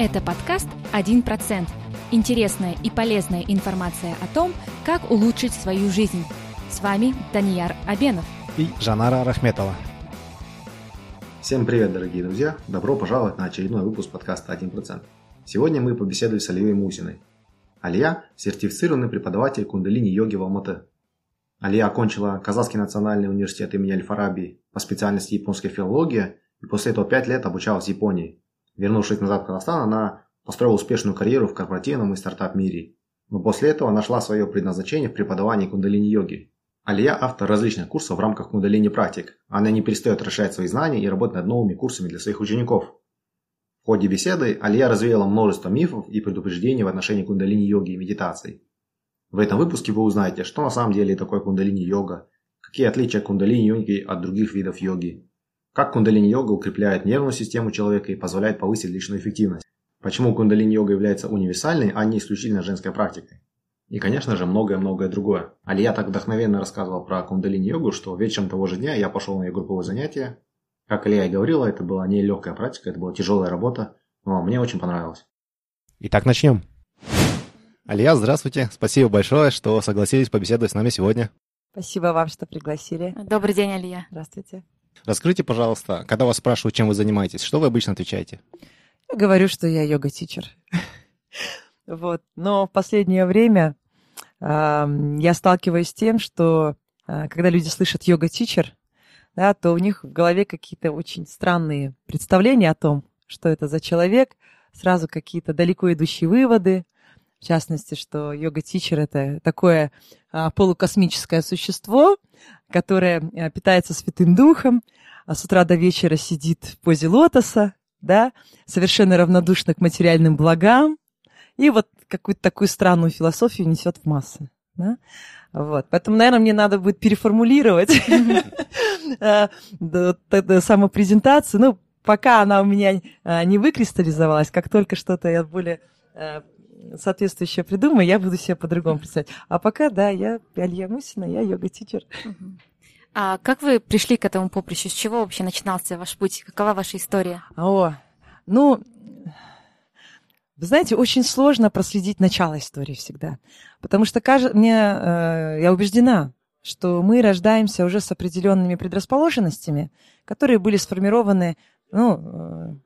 Это подкаст «1%». Интересная и полезная информация о том, как улучшить свою жизнь. С вами Данияр Абенов и Жанара Рахметова. Всем привет, дорогие друзья! Добро пожаловать на очередной выпуск подкаста «1%». Сегодня мы побеседуем с Алией Мусиной. Алия – сертифицированный преподаватель кундалини-йоги в Алматы. Алия окончила Казахский национальный университет имени Аль-Фараби по специальности японская филология и после этого пять лет обучалась в Японии. Вернувшись назад в Казахстан, она построила успешную карьеру в корпоративном и стартап-мире. Но после этого нашла свое предназначение в преподавании кундалини-йоги. Алия – автор различных курсов в рамках кундалини-практик. Она не перестает расширять свои знания и работать над новыми курсами для своих учеников. В ходе беседы Алия развеяла множество мифов и предупреждений в отношении кундалини-йоги и медитации. В этом выпуске вы узнаете, что на самом деле такое кундалини-йога, какие отличия кундалини-йоги от других видов йоги, как кундалини-йога укрепляет нервную систему человека и позволяет повысить личную эффективность? Почему кундалини-йога является универсальной, а не исключительно женской практикой? И, конечно же, многое-многое другое. Алия так вдохновенно рассказывал про кундалини-йогу, что вечером того же дня я пошел на ее групповое занятие. Как Алия и говорила, это была не легкая практика, это была тяжелая работа, но мне очень понравилось. Итак, начнем. Алия, здравствуйте. Спасибо большое, что согласились побеседовать с нами сегодня. Спасибо вам, что пригласили. Добрый день, Алия. Здравствуйте. Раскройте, пожалуйста, когда вас спрашивают, чем вы занимаетесь, что вы обычно отвечаете? Я говорю, что я йога-тичер. Вот. Но в последнее время э, я сталкиваюсь с тем, что э, когда люди слышат йога-тичер, да, то у них в голове какие-то очень странные представления о том, что это за человек, сразу какие-то далеко идущие выводы, в частности, что йога-тичер — это такое а, полукосмическое существо, которое а, питается Святым Духом, а с утра до вечера сидит в позе лотоса, да, совершенно равнодушно к материальным благам, и вот какую-то такую странную философию несет в массы. Да? Вот. Поэтому, наверное, мне надо будет переформулировать а, самопрезентацию. Ну, пока она у меня не выкристаллизовалась, как только что-то я более соответствующее придумаю, я буду себе по-другому представлять. А пока, да, я Алья Мусина, я йога-тичер. А как вы пришли к этому поприщу? С чего вообще начинался ваш путь? Какова ваша история? О, ну, вы знаете, очень сложно проследить начало истории всегда. Потому что кажется, мне, э, я убеждена, что мы рождаемся уже с определенными предрасположенностями, которые были сформированы ну, э,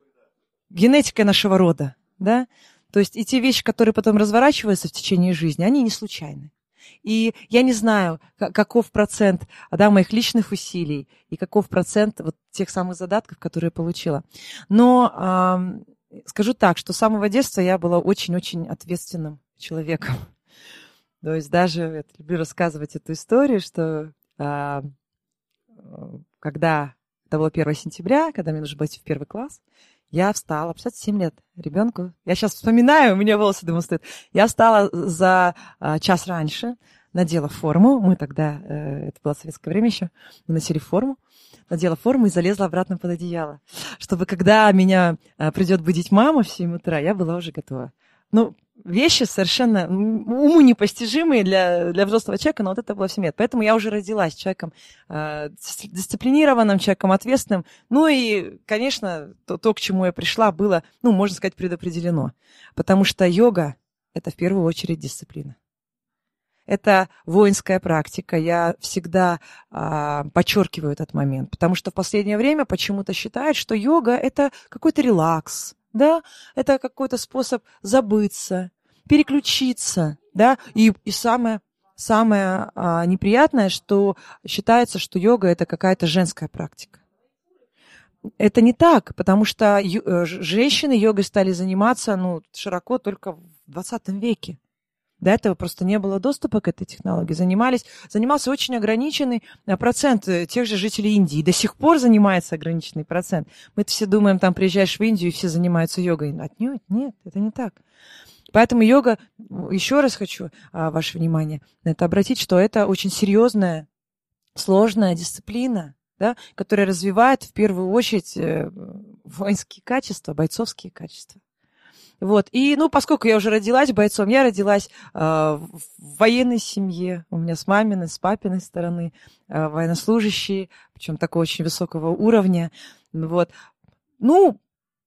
генетикой нашего рода. Да? То есть и те вещи, которые потом разворачиваются в течение жизни, они не случайны. И я не знаю, каков процент да, моих личных усилий и каков процент вот тех самых задатков, которые я получила. Но э, скажу так, что с самого детства я была очень-очень ответственным человеком. То есть даже я люблю рассказывать эту историю, что э, когда это было 1 сентября, когда мне нужно было идти в первый класс, я встала, 57 лет ребенку. Я сейчас вспоминаю, у меня волосы дымом стоят. Я встала за а, час раньше, надела форму. Мы тогда, э, это было советское время еще, мы носили форму. Надела форму и залезла обратно под одеяло. Чтобы когда меня а, придет будить мама в 7 утра, я была уже готова. Ну, вещи совершенно уму непостижимые для, для взрослого человека, но вот это было в семье. Поэтому я уже родилась человеком э, дисциплинированным, человеком ответственным. Ну и, конечно, то, то, к чему я пришла, было, ну, можно сказать, предопределено. Потому что йога — это в первую очередь дисциплина. Это воинская практика. Я всегда а, подчеркиваю этот момент, потому что в последнее время почему-то считают, что йога это какой-то релакс, да, это какой-то способ забыться, переключиться, да, и, и самое, самое а, неприятное, что считается, что йога это какая-то женская практика. Это не так, потому что э, женщины йогой стали заниматься ну, широко только в 20 веке. До этого просто не было доступа к этой технологии. Занимались, занимался очень ограниченный э, процент э, тех же жителей Индии. До сих пор занимается ограниченный процент. Мы все думаем, там приезжаешь в Индию, и все занимаются йогой. Отнюдь, нет, это не так. Поэтому йога, еще раз хочу а, ваше внимание на это обратить, что это очень серьезная, сложная дисциплина, да, которая развивает в первую очередь э, воинские качества, бойцовские качества. Вот. И, ну, поскольку я уже родилась бойцом, я родилась э, в военной семье. У меня с маминой, с папиной стороны э, военнослужащие, причем такого очень высокого уровня. Вот. Ну,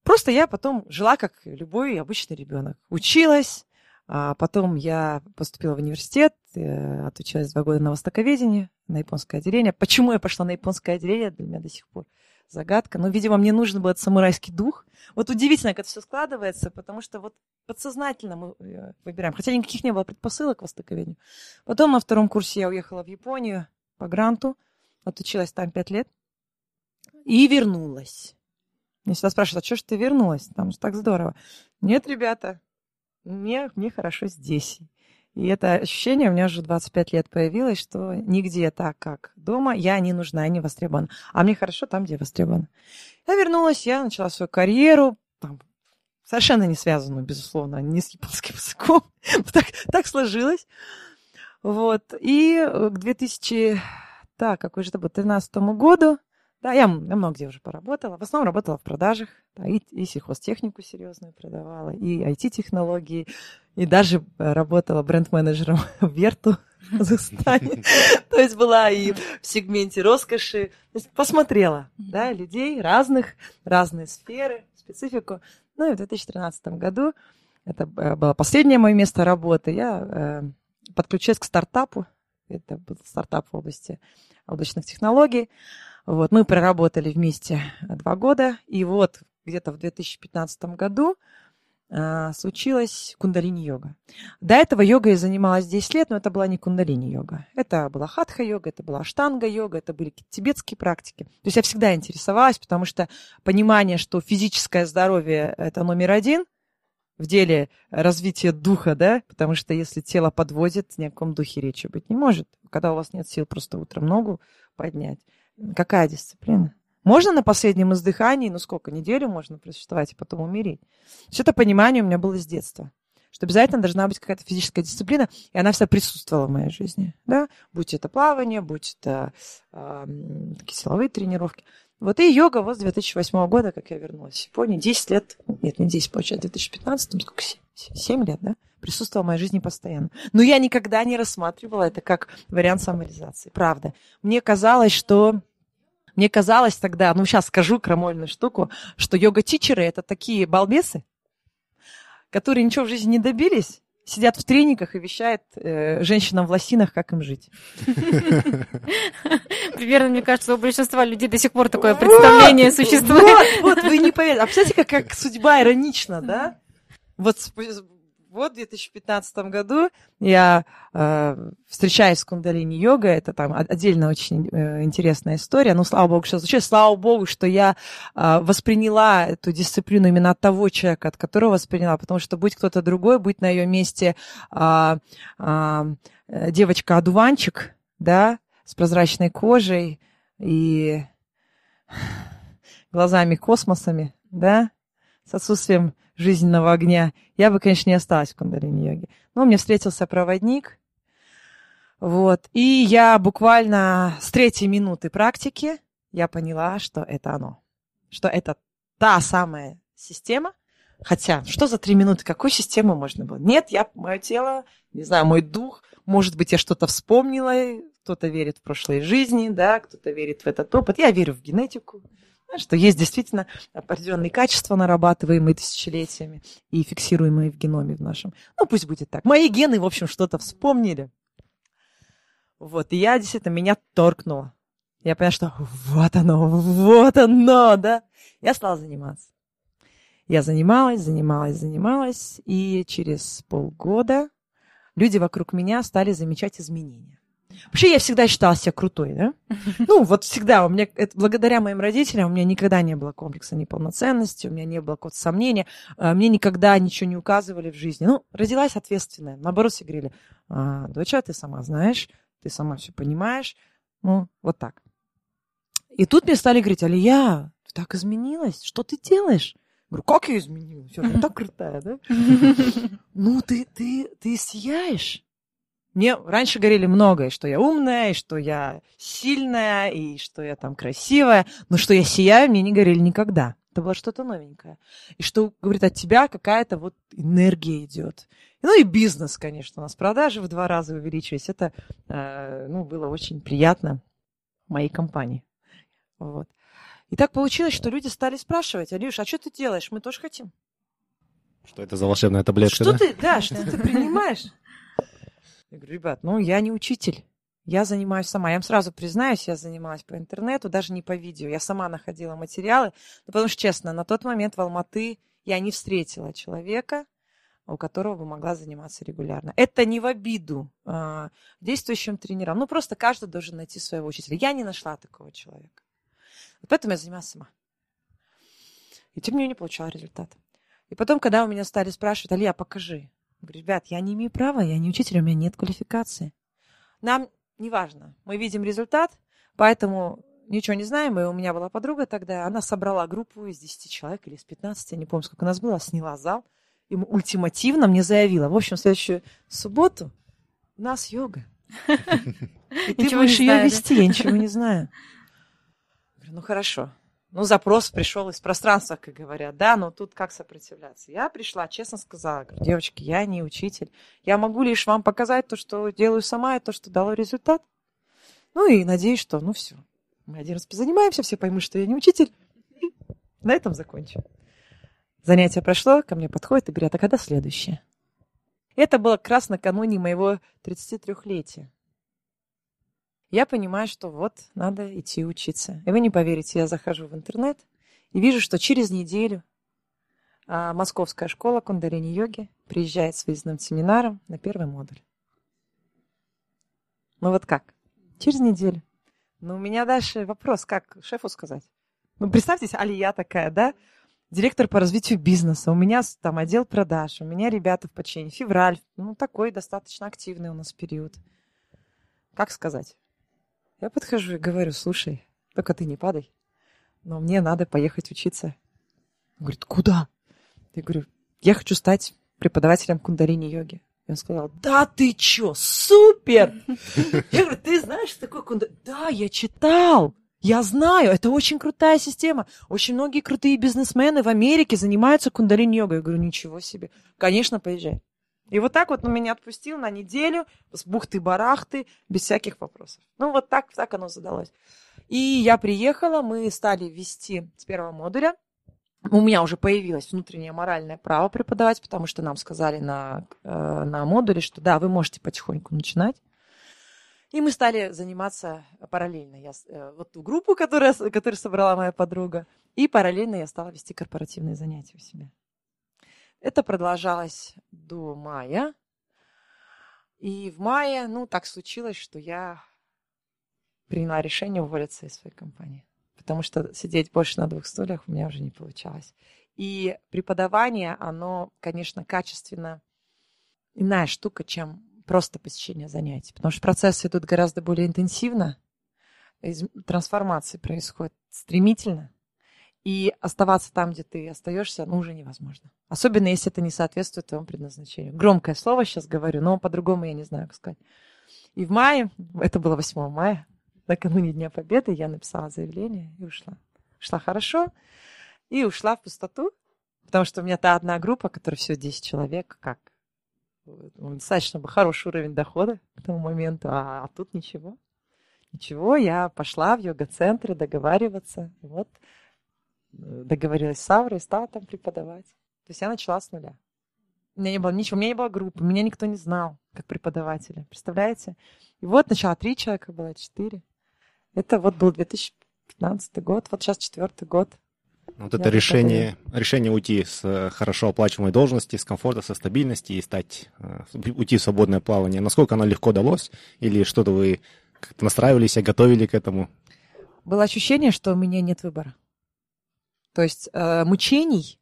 Просто я потом жила как любой обычный ребенок. Училась, а потом я поступила в университет, э, отучилась два года на востоковедении, на японское отделение. Почему я пошла на японское отделение, для меня до сих пор загадка. Но, видимо, мне нужен был этот самурайский дух. Вот удивительно, как это все складывается, потому что вот подсознательно мы э, выбираем. Хотя никаких не было предпосылок к востоковедению. Потом на втором курсе я уехала в Японию по гранту, отучилась там пять лет и вернулась. Мне всегда спрашивают, а что ж ты вернулась? Там же так здорово. Нет, ребята, мне, мне хорошо здесь. И это ощущение у меня уже 25 лет появилось, что нигде так, как дома, я не нужна, я не востребована. А мне хорошо там, где востребована. Я вернулась, я начала свою карьеру, там, совершенно не связанную, безусловно, не с японским языком. так, так сложилось. Вот. И к 2000, так, какой же это был, 2013 году да, я, я много где уже поработала. В основном работала в продажах. Да, и, и сельхозтехнику серьезную продавала, и IT-технологии, и даже э, работала бренд-менеджером в Верту в Казахстане. То есть была и в сегменте роскоши. То есть посмотрела да, людей разных, разные сферы, специфику. Ну и в 2013 году, это э, было последнее мое место работы, я э, подключилась к стартапу. Это был стартап в области облачных технологий. Вот, мы проработали вместе два года, и вот где-то в 2015 году случилась кундалини-йога. До этого йога я занималась 10 лет, но это была не кундалини-йога. Это была хатха-йога, это была штанга-йога, это были тибетские практики. То есть я всегда интересовалась, потому что понимание, что физическое здоровье – это номер один в деле развития духа, да, потому что если тело подводит, ни о каком духе речи быть не может. Когда у вас нет сил просто утром ногу поднять, Какая дисциплина? Можно на последнем издыхании, ну сколько, неделю можно просуществовать и потом умереть. Все это понимание у меня было с детства что обязательно должна быть какая-то физическая дисциплина, и она вся присутствовала в моей жизни, да, будь это плавание, будь это такие силовые тренировки. Вот и йога вот с 2008 года, как я вернулась в Японию, 10 лет, нет, не 10, получается, в 2015, сколько, 7, 7 лет, да, присутствовала в моей жизни постоянно. Но я никогда не рассматривала это как вариант самореализации, правда. Мне казалось, что мне казалось тогда, ну сейчас скажу крамольную штуку, что йога-тичеры это такие балбесы, которые ничего в жизни не добились, сидят в трениках и вещают э, женщинам в лосинах, как им жить. Примерно, мне кажется, у большинства людей до сих пор такое представление существует. Вот, вот, вы не поверите. А представляете, как, как судьба иронична, да? Вот вот в 2015 году я э, встречаюсь с кундалини-йогой. Это там отдельно очень э, интересная история. Ну, слава богу, что случилось. Слава богу, что я э, восприняла эту дисциплину именно от того человека, от которого восприняла. Потому что будь кто-то другой, будь на ее месте э, э, девочка-одуванчик, да, с прозрачной кожей и глазами-космосами, да, с отсутствием жизненного огня, я бы, конечно, не осталась в кундалини-йоге. Но мне встретился проводник, вот, и я буквально с третьей минуты практики я поняла, что это оно, что это та самая система, Хотя, что за три минуты? Какую систему можно было? Нет, я, мое тело, не знаю, мой дух, может быть, я что-то вспомнила, кто-то верит в прошлые жизни, да, кто-то верит в этот опыт. Я верю в генетику, что есть действительно определенные качества, нарабатываемые тысячелетиями и фиксируемые в геноме в нашем. Ну, пусть будет так. Мои гены, в общем, что-то вспомнили. Вот, и я действительно, меня торкнуло. Я поняла, что вот оно, вот оно, да. Я стала заниматься. Я занималась, занималась, занималась, и через полгода люди вокруг меня стали замечать изменения. Вообще я всегда считала себя крутой, да? Ну, вот всегда. У меня, это, благодаря моим родителям у меня никогда не было комплекса неполноценности, у меня не было какого-то сомнения, а, мне никогда ничего не указывали в жизни. Ну, родилась ответственная. Наоборот, все говорили, а, доча, ты сама знаешь, ты сама все понимаешь. Ну, вот так. И тут мне стали говорить, Алия, ты так изменилась, что ты делаешь? Говорю, как я изменилась? Я так крутая, да? Ну, ты, ты, ты сияешь. Мне раньше говорили многое, что я умная, и что я сильная, и что я там красивая, но что я сияю, мне не говорили никогда. Это было что-то новенькое. И что, говорит, от тебя какая-то вот энергия идет. Ну и бизнес, конечно, у нас продажи в два раза увеличились. Это, э, ну, было очень приятно моей компании. Вот. И так получилось, что люди стали спрашивать, Алюш, а что ты делаешь? Мы тоже хотим. Что это за волшебная таблетка, Что да? ты, да, что ты принимаешь? Я говорю, ребят, ну я не учитель. Я занимаюсь сама. Я вам сразу признаюсь, я занималась по интернету, даже не по видео. Я сама находила материалы. Ну, потому что, честно, на тот момент в Алматы я не встретила человека, у которого бы могла заниматься регулярно. Это не в обиду э, действующим тренерам. Ну, просто каждый должен найти своего учителя. Я не нашла такого человека. Вот поэтому я занималась сама. И тем не менее не получала результат. И потом, когда у меня стали спрашивать, Алия, покажи. Говорю, ребят, я не имею права, я не учитель, у меня нет квалификации. Нам не важно, мы видим результат, поэтому ничего не знаем. И у меня была подруга тогда, она собрала группу из 10 человек или из 15, я не помню, сколько у нас было, сняла зал. И ультимативно мне заявила, в общем, в следующую субботу у нас йога. И ты будешь ее вести, я ничего не знаю. Говорю, ну хорошо. Ну, запрос пришел из пространства, как говорят, да, но тут как сопротивляться? Я пришла, честно сказала, говорю, девочки, я не учитель. Я могу лишь вам показать то, что делаю сама, и то, что дало результат. Ну и надеюсь, что, ну все, мы один раз позанимаемся, все поймут, что я не учитель. На этом закончим. Занятие прошло, ко мне подходит и говорят, а когда следующее? Это было как раз накануне моего 33-летия. Я понимаю, что вот надо идти учиться. И вы не поверите, я захожу в интернет и вижу, что через неделю а, Московская школа кундалини-йоги приезжает с выездным семинаром на первый модуль. Ну вот как? Через неделю. Ну, у меня дальше вопрос, как шефу сказать? Ну, представьте, Алия такая, да? Директор по развитию бизнеса. У меня там отдел продаж, у меня ребята в подчинении. Февраль, ну, такой достаточно активный у нас период. Как сказать? Я подхожу и говорю, слушай, только ты не падай, но мне надо поехать учиться. Он говорит, куда? Я говорю, я хочу стать преподавателем кундалини-йоги. И он сказал, да ты чё, супер! Я говорю, ты знаешь, что такое кундалини? Да, я читал. Я знаю, это очень крутая система. Очень многие крутые бизнесмены в Америке занимаются кундалини-йогой. Я говорю, ничего себе. Конечно, поезжай. И вот так вот он меня отпустил на неделю с бухты-барахты, без всяких вопросов. Ну, вот так, так оно задалось. И я приехала, мы стали вести с первого модуля. У меня уже появилось внутреннее моральное право преподавать, потому что нам сказали на, э, на модуле, что да, вы можете потихоньку начинать. И мы стали заниматься параллельно. Я, э, вот ту группу, которая, которую собрала моя подруга, и параллельно я стала вести корпоративные занятия у себя. Это продолжалось до мая. И в мае, ну, так случилось, что я приняла решение уволиться из своей компании. Потому что сидеть больше на двух стульях у меня уже не получалось. И преподавание, оно, конечно, качественно иная штука, чем просто посещение занятий. Потому что процессы идут гораздо более интенсивно, трансформации происходят стремительно, и оставаться там, где ты остаешься, ну, уже невозможно. Особенно, если это не соответствует твоему предназначению. Громкое слово сейчас говорю, но по-другому я не знаю, как сказать. И в мае, это было 8 мая, накануне Дня Победы, я написала заявление и ушла. Шла хорошо и ушла в пустоту, потому что у меня та одна группа, которая всего 10 человек, как ну, достаточно был хороший уровень дохода к тому моменту, а, а тут ничего. Ничего, я пошла в йога-центры договариваться. Вот договорилась с Аврой стала там преподавать. То есть я начала с нуля. У меня не было ничего, у меня не было группы, меня никто не знал как преподавателя. Представляете? И вот сначала три человека было, четыре. Это вот был 2015 год, вот сейчас четвертый год. Вот Я это решение, решение уйти с э, хорошо оплачиваемой должности, с комфорта, со стабильности и стать, э, уйти в свободное плавание. Насколько оно легко далось? Или что-то вы как-то настраивали себя, готовили к этому? Было ощущение, что у меня нет выбора. То есть э, мучений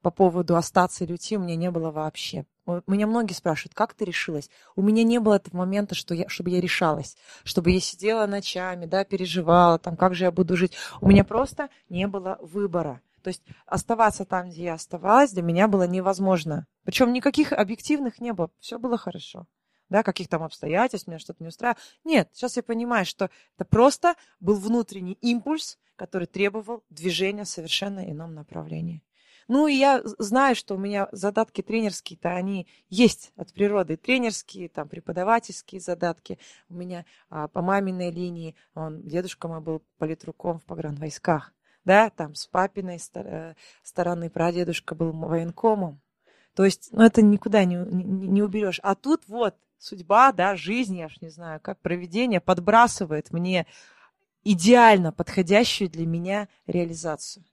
по поводу остаться или уйти у меня не было вообще. Меня многие спрашивают, как ты решилась? У меня не было этого момента, что я, чтобы я решалась, чтобы я сидела ночами, да, переживала, там, как же я буду жить. У меня просто не было выбора. То есть оставаться там, где я оставалась, для меня было невозможно. Причем никаких объективных не было. Все было хорошо. Да, каких там обстоятельств, меня что-то не устраивало. Нет, сейчас я понимаю, что это просто был внутренний импульс, который требовал движения в совершенно ином направлении. Ну, и я знаю, что у меня задатки тренерские-то, они есть от природы. Тренерские, там, преподавательские задатки. У меня а, по маминой линии, он, дедушка мой был политруком в погранвойсках. да, там с папиной э, стороны прадедушка был военкомом. То есть, ну, это никуда не, не, не уберешь. А тут вот судьба, да, жизнь, я ж не знаю, как проведение подбрасывает мне идеально подходящую для меня реализацию.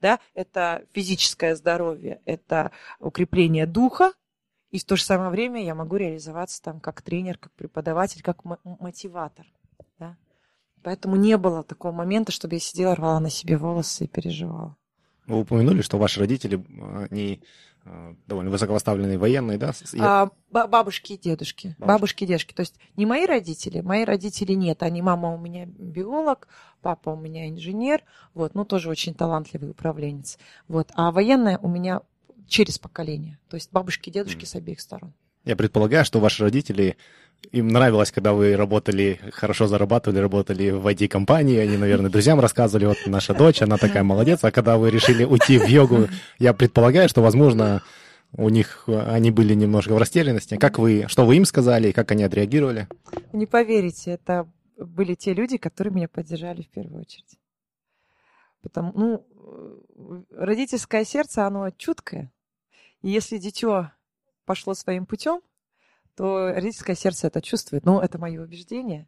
Да, это физическое здоровье, это укрепление духа, и в то же самое время я могу реализоваться там как тренер, как преподаватель, как мотиватор. Да? Поэтому не было такого момента, чтобы я сидела, рвала на себе волосы и переживала. Вы упомянули, что ваши родители, они а, довольно высокопоставленные военные, да? А, бабушки и дедушки. Бабушки. бабушки и дедушки. То есть не мои родители, мои родители нет. Они, мама у меня биолог, папа у меня инженер, вот, ну тоже очень талантливый управленец. Вот. А военная у меня через поколение. То есть бабушки и дедушки mm. с обеих сторон. Я предполагаю, что ваши родители им нравилось, когда вы работали, хорошо зарабатывали, работали в IT-компании, они, наверное, друзьям рассказывали, вот наша дочь, она такая молодец, а когда вы решили уйти в йогу, я предполагаю, что, возможно, у них они были немножко в растерянности. Как вы, что вы им сказали и как они отреагировали? Не поверите, это были те люди, которые меня поддержали в первую очередь. Потому, ну, родительское сердце, оно чуткое. И если дитё пошло своим путем, то родительское сердце это чувствует. Ну, это мое убеждение.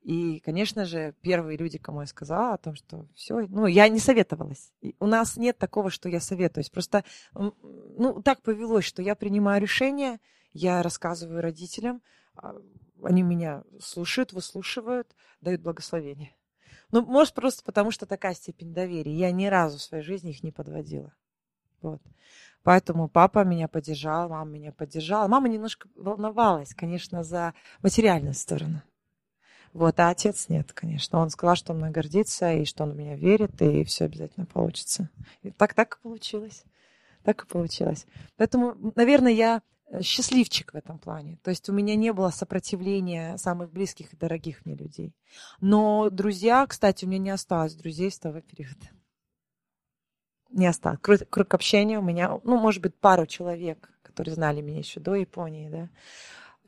И, конечно же, первые люди, кому я сказала о том, что все, ну, я не советовалась. И у нас нет такого, что я советуюсь. Просто, ну, так повелось, что я принимаю решение, я рассказываю родителям, а, они меня слушают, выслушивают, дают благословение. Ну, может, просто потому, что такая степень доверия. Я ни разу в своей жизни их не подводила. Вот. Поэтому папа меня поддержал, мама меня поддержала. Мама немножко волновалась, конечно, за материальную сторону. Вот, а отец нет, конечно. Он сказал, что он мной гордится, и что он в меня верит, и все обязательно получится. И так так и получилось. Так и получилось. Поэтому, наверное, я э, счастливчик в этом плане. То есть у меня не было сопротивления самых близких и дорогих мне людей. Но друзья, кстати, у меня не осталось друзей с того периода не осталось. Круг, круг общения у меня, ну, может быть, пару человек, которые знали меня еще до Японии, да.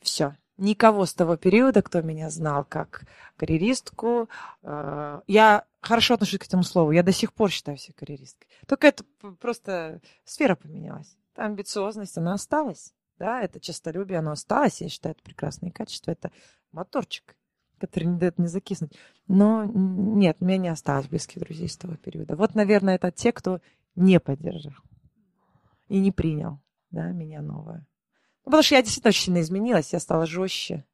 Все. Никого с того периода, кто меня знал как карьеристку. Э, я хорошо отношусь к этому слову. Я до сих пор считаю себя карьеристкой. Только это просто сфера поменялась. Та амбициозность, она осталась. Да, это честолюбие, оно осталось. Я считаю, это прекрасные качества. Это моторчик который не дает мне закиснуть. Но нет, у меня не осталось близких друзей с того периода. Вот, наверное, это те, кто не поддержал и не принял да, меня новое. Ну, потому что я действительно очень сильно изменилась, я стала жестче,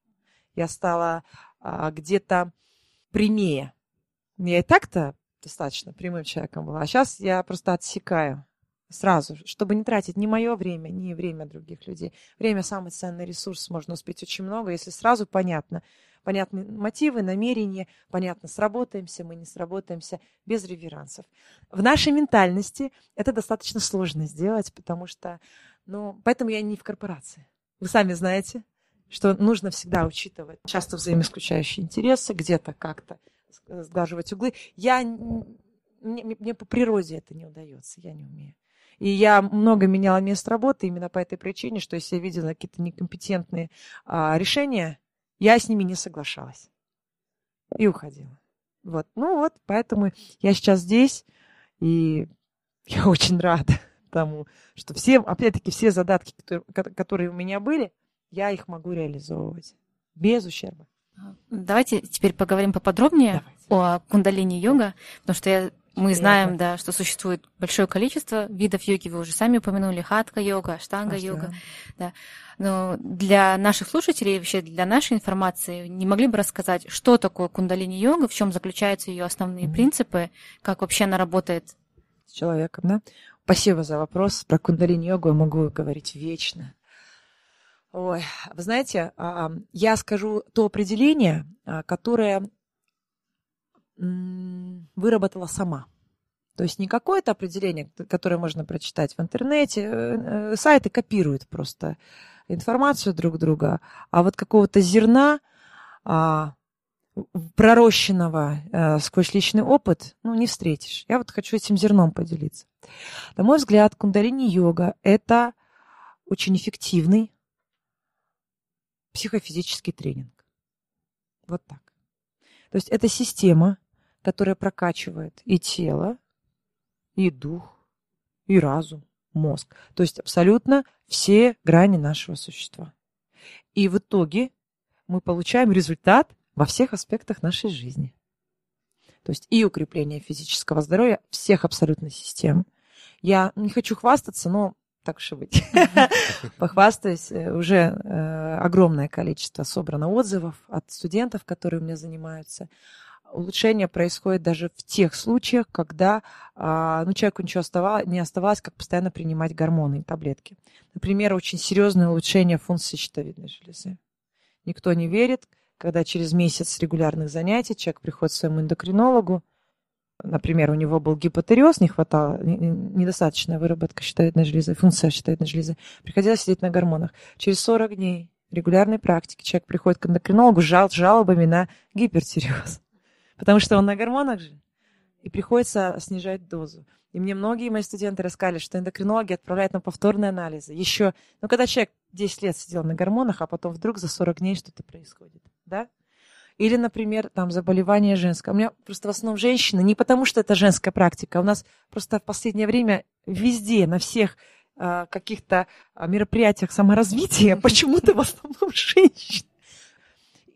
я стала а, где-то прямее. Я и так-то достаточно прямым человеком была, а сейчас я просто отсекаю сразу, чтобы не тратить ни мое время, ни время других людей. Время – самый ценный ресурс, можно успеть очень много, если сразу понятно, понятны мотивы, намерения, понятно, сработаемся мы, не сработаемся, без реверансов. В нашей ментальности это достаточно сложно сделать, потому что, ну, поэтому я не в корпорации. Вы сами знаете, что нужно всегда учитывать часто взаимоисключающие интересы, где-то как-то сглаживать углы. Я, мне, мне по природе это не удается, я не умею. И я много меняла место работы именно по этой причине, что если я видела какие-то некомпетентные а, решения, я с ними не соглашалась. И уходила. Вот. Ну вот, поэтому я сейчас здесь, и я очень рада тому, что все, опять-таки, все задатки, которые, которые у меня были, я их могу реализовывать без ущерба. Давайте теперь поговорим поподробнее Давайте. о кундалини-йога, потому что я мы знаем, да, что существует большое количество видов йоги, вы уже сами упомянули, хатка-йога, штанга-йога. Да. Но для наших слушателей, вообще для нашей информации, не могли бы рассказать, что такое кундалини-йога, в чем заключаются ее основные mm-hmm. принципы, как вообще она работает? С человеком, да? Спасибо за вопрос. Про кундалини-йогу я могу говорить вечно. Ой, вы знаете, а, я скажу то определение, а, которое выработала сама. То есть не какое-то определение, которое можно прочитать в интернете, э, э, сайты копируют просто информацию друг друга, а вот какого-то зерна а, пророщенного а, сквозь личный опыт, ну, не встретишь. Я вот хочу этим зерном поделиться. На мой взгляд, кундалини-йога – это очень эффективный психофизический тренинг. Вот так. То есть это система, которая прокачивает и тело, и дух, и разум, мозг. То есть абсолютно все грани нашего существа. И в итоге мы получаем результат во всех аспектах нашей жизни. То есть и укрепление физического здоровья всех абсолютно систем. Я не хочу хвастаться, но так уж и быть. Похвастаюсь, э, уже э, огромное количество собрано отзывов от студентов, которые у меня занимаются. Улучшение происходит даже в тех случаях, когда а, ну, человеку ничего оставалось, не оставалось, как постоянно принимать гормоны и таблетки. Например, очень серьезное улучшение функции щитовидной железы. Никто не верит, когда через месяц регулярных занятий человек приходит к своему эндокринологу, например, у него был гипотереоз, не хватало, недостаточная выработка щитовидной железы, функция щитовидной железы, приходилось сидеть на гормонах. Через 40 дней регулярной практики человек приходит к эндокринологу с жалобами на гипертиреоз, потому что он на гормонах же, и приходится снижать дозу. И мне многие мои студенты рассказали, что эндокринологи отправляют на повторные анализы. Еще, ну, когда человек 10 лет сидел на гормонах, а потом вдруг за 40 дней что-то происходит, да? Или, например, там заболевание женское. У меня просто в основном женщины, не потому что это женская практика, у нас просто в последнее время везде, на всех э, каких-то а, мероприятиях саморазвития почему-то в основном женщины.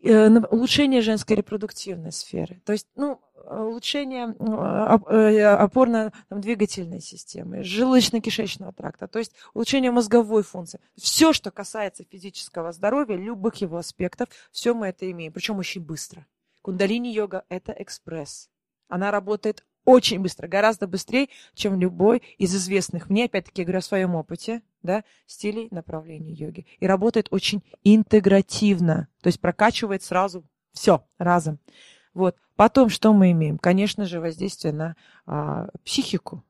Э, улучшение женской репродуктивной сферы. То есть, ну, улучшение э, опорно-двигательной системы, желудочно-кишечного тракта, то есть улучшение мозговой функции. Все, что касается физического здоровья, любых его аспектов, все мы это имеем, причем очень быстро. Кундалини-йога – это экспресс. Она работает очень быстро, гораздо быстрее, чем любой из известных мне, опять-таки, я говорю о своем опыте, да, стилей направлений йоги. И работает очень интегративно, то есть прокачивает сразу все разом. Вот. Потом что мы имеем? Конечно же, воздействие на а, психику.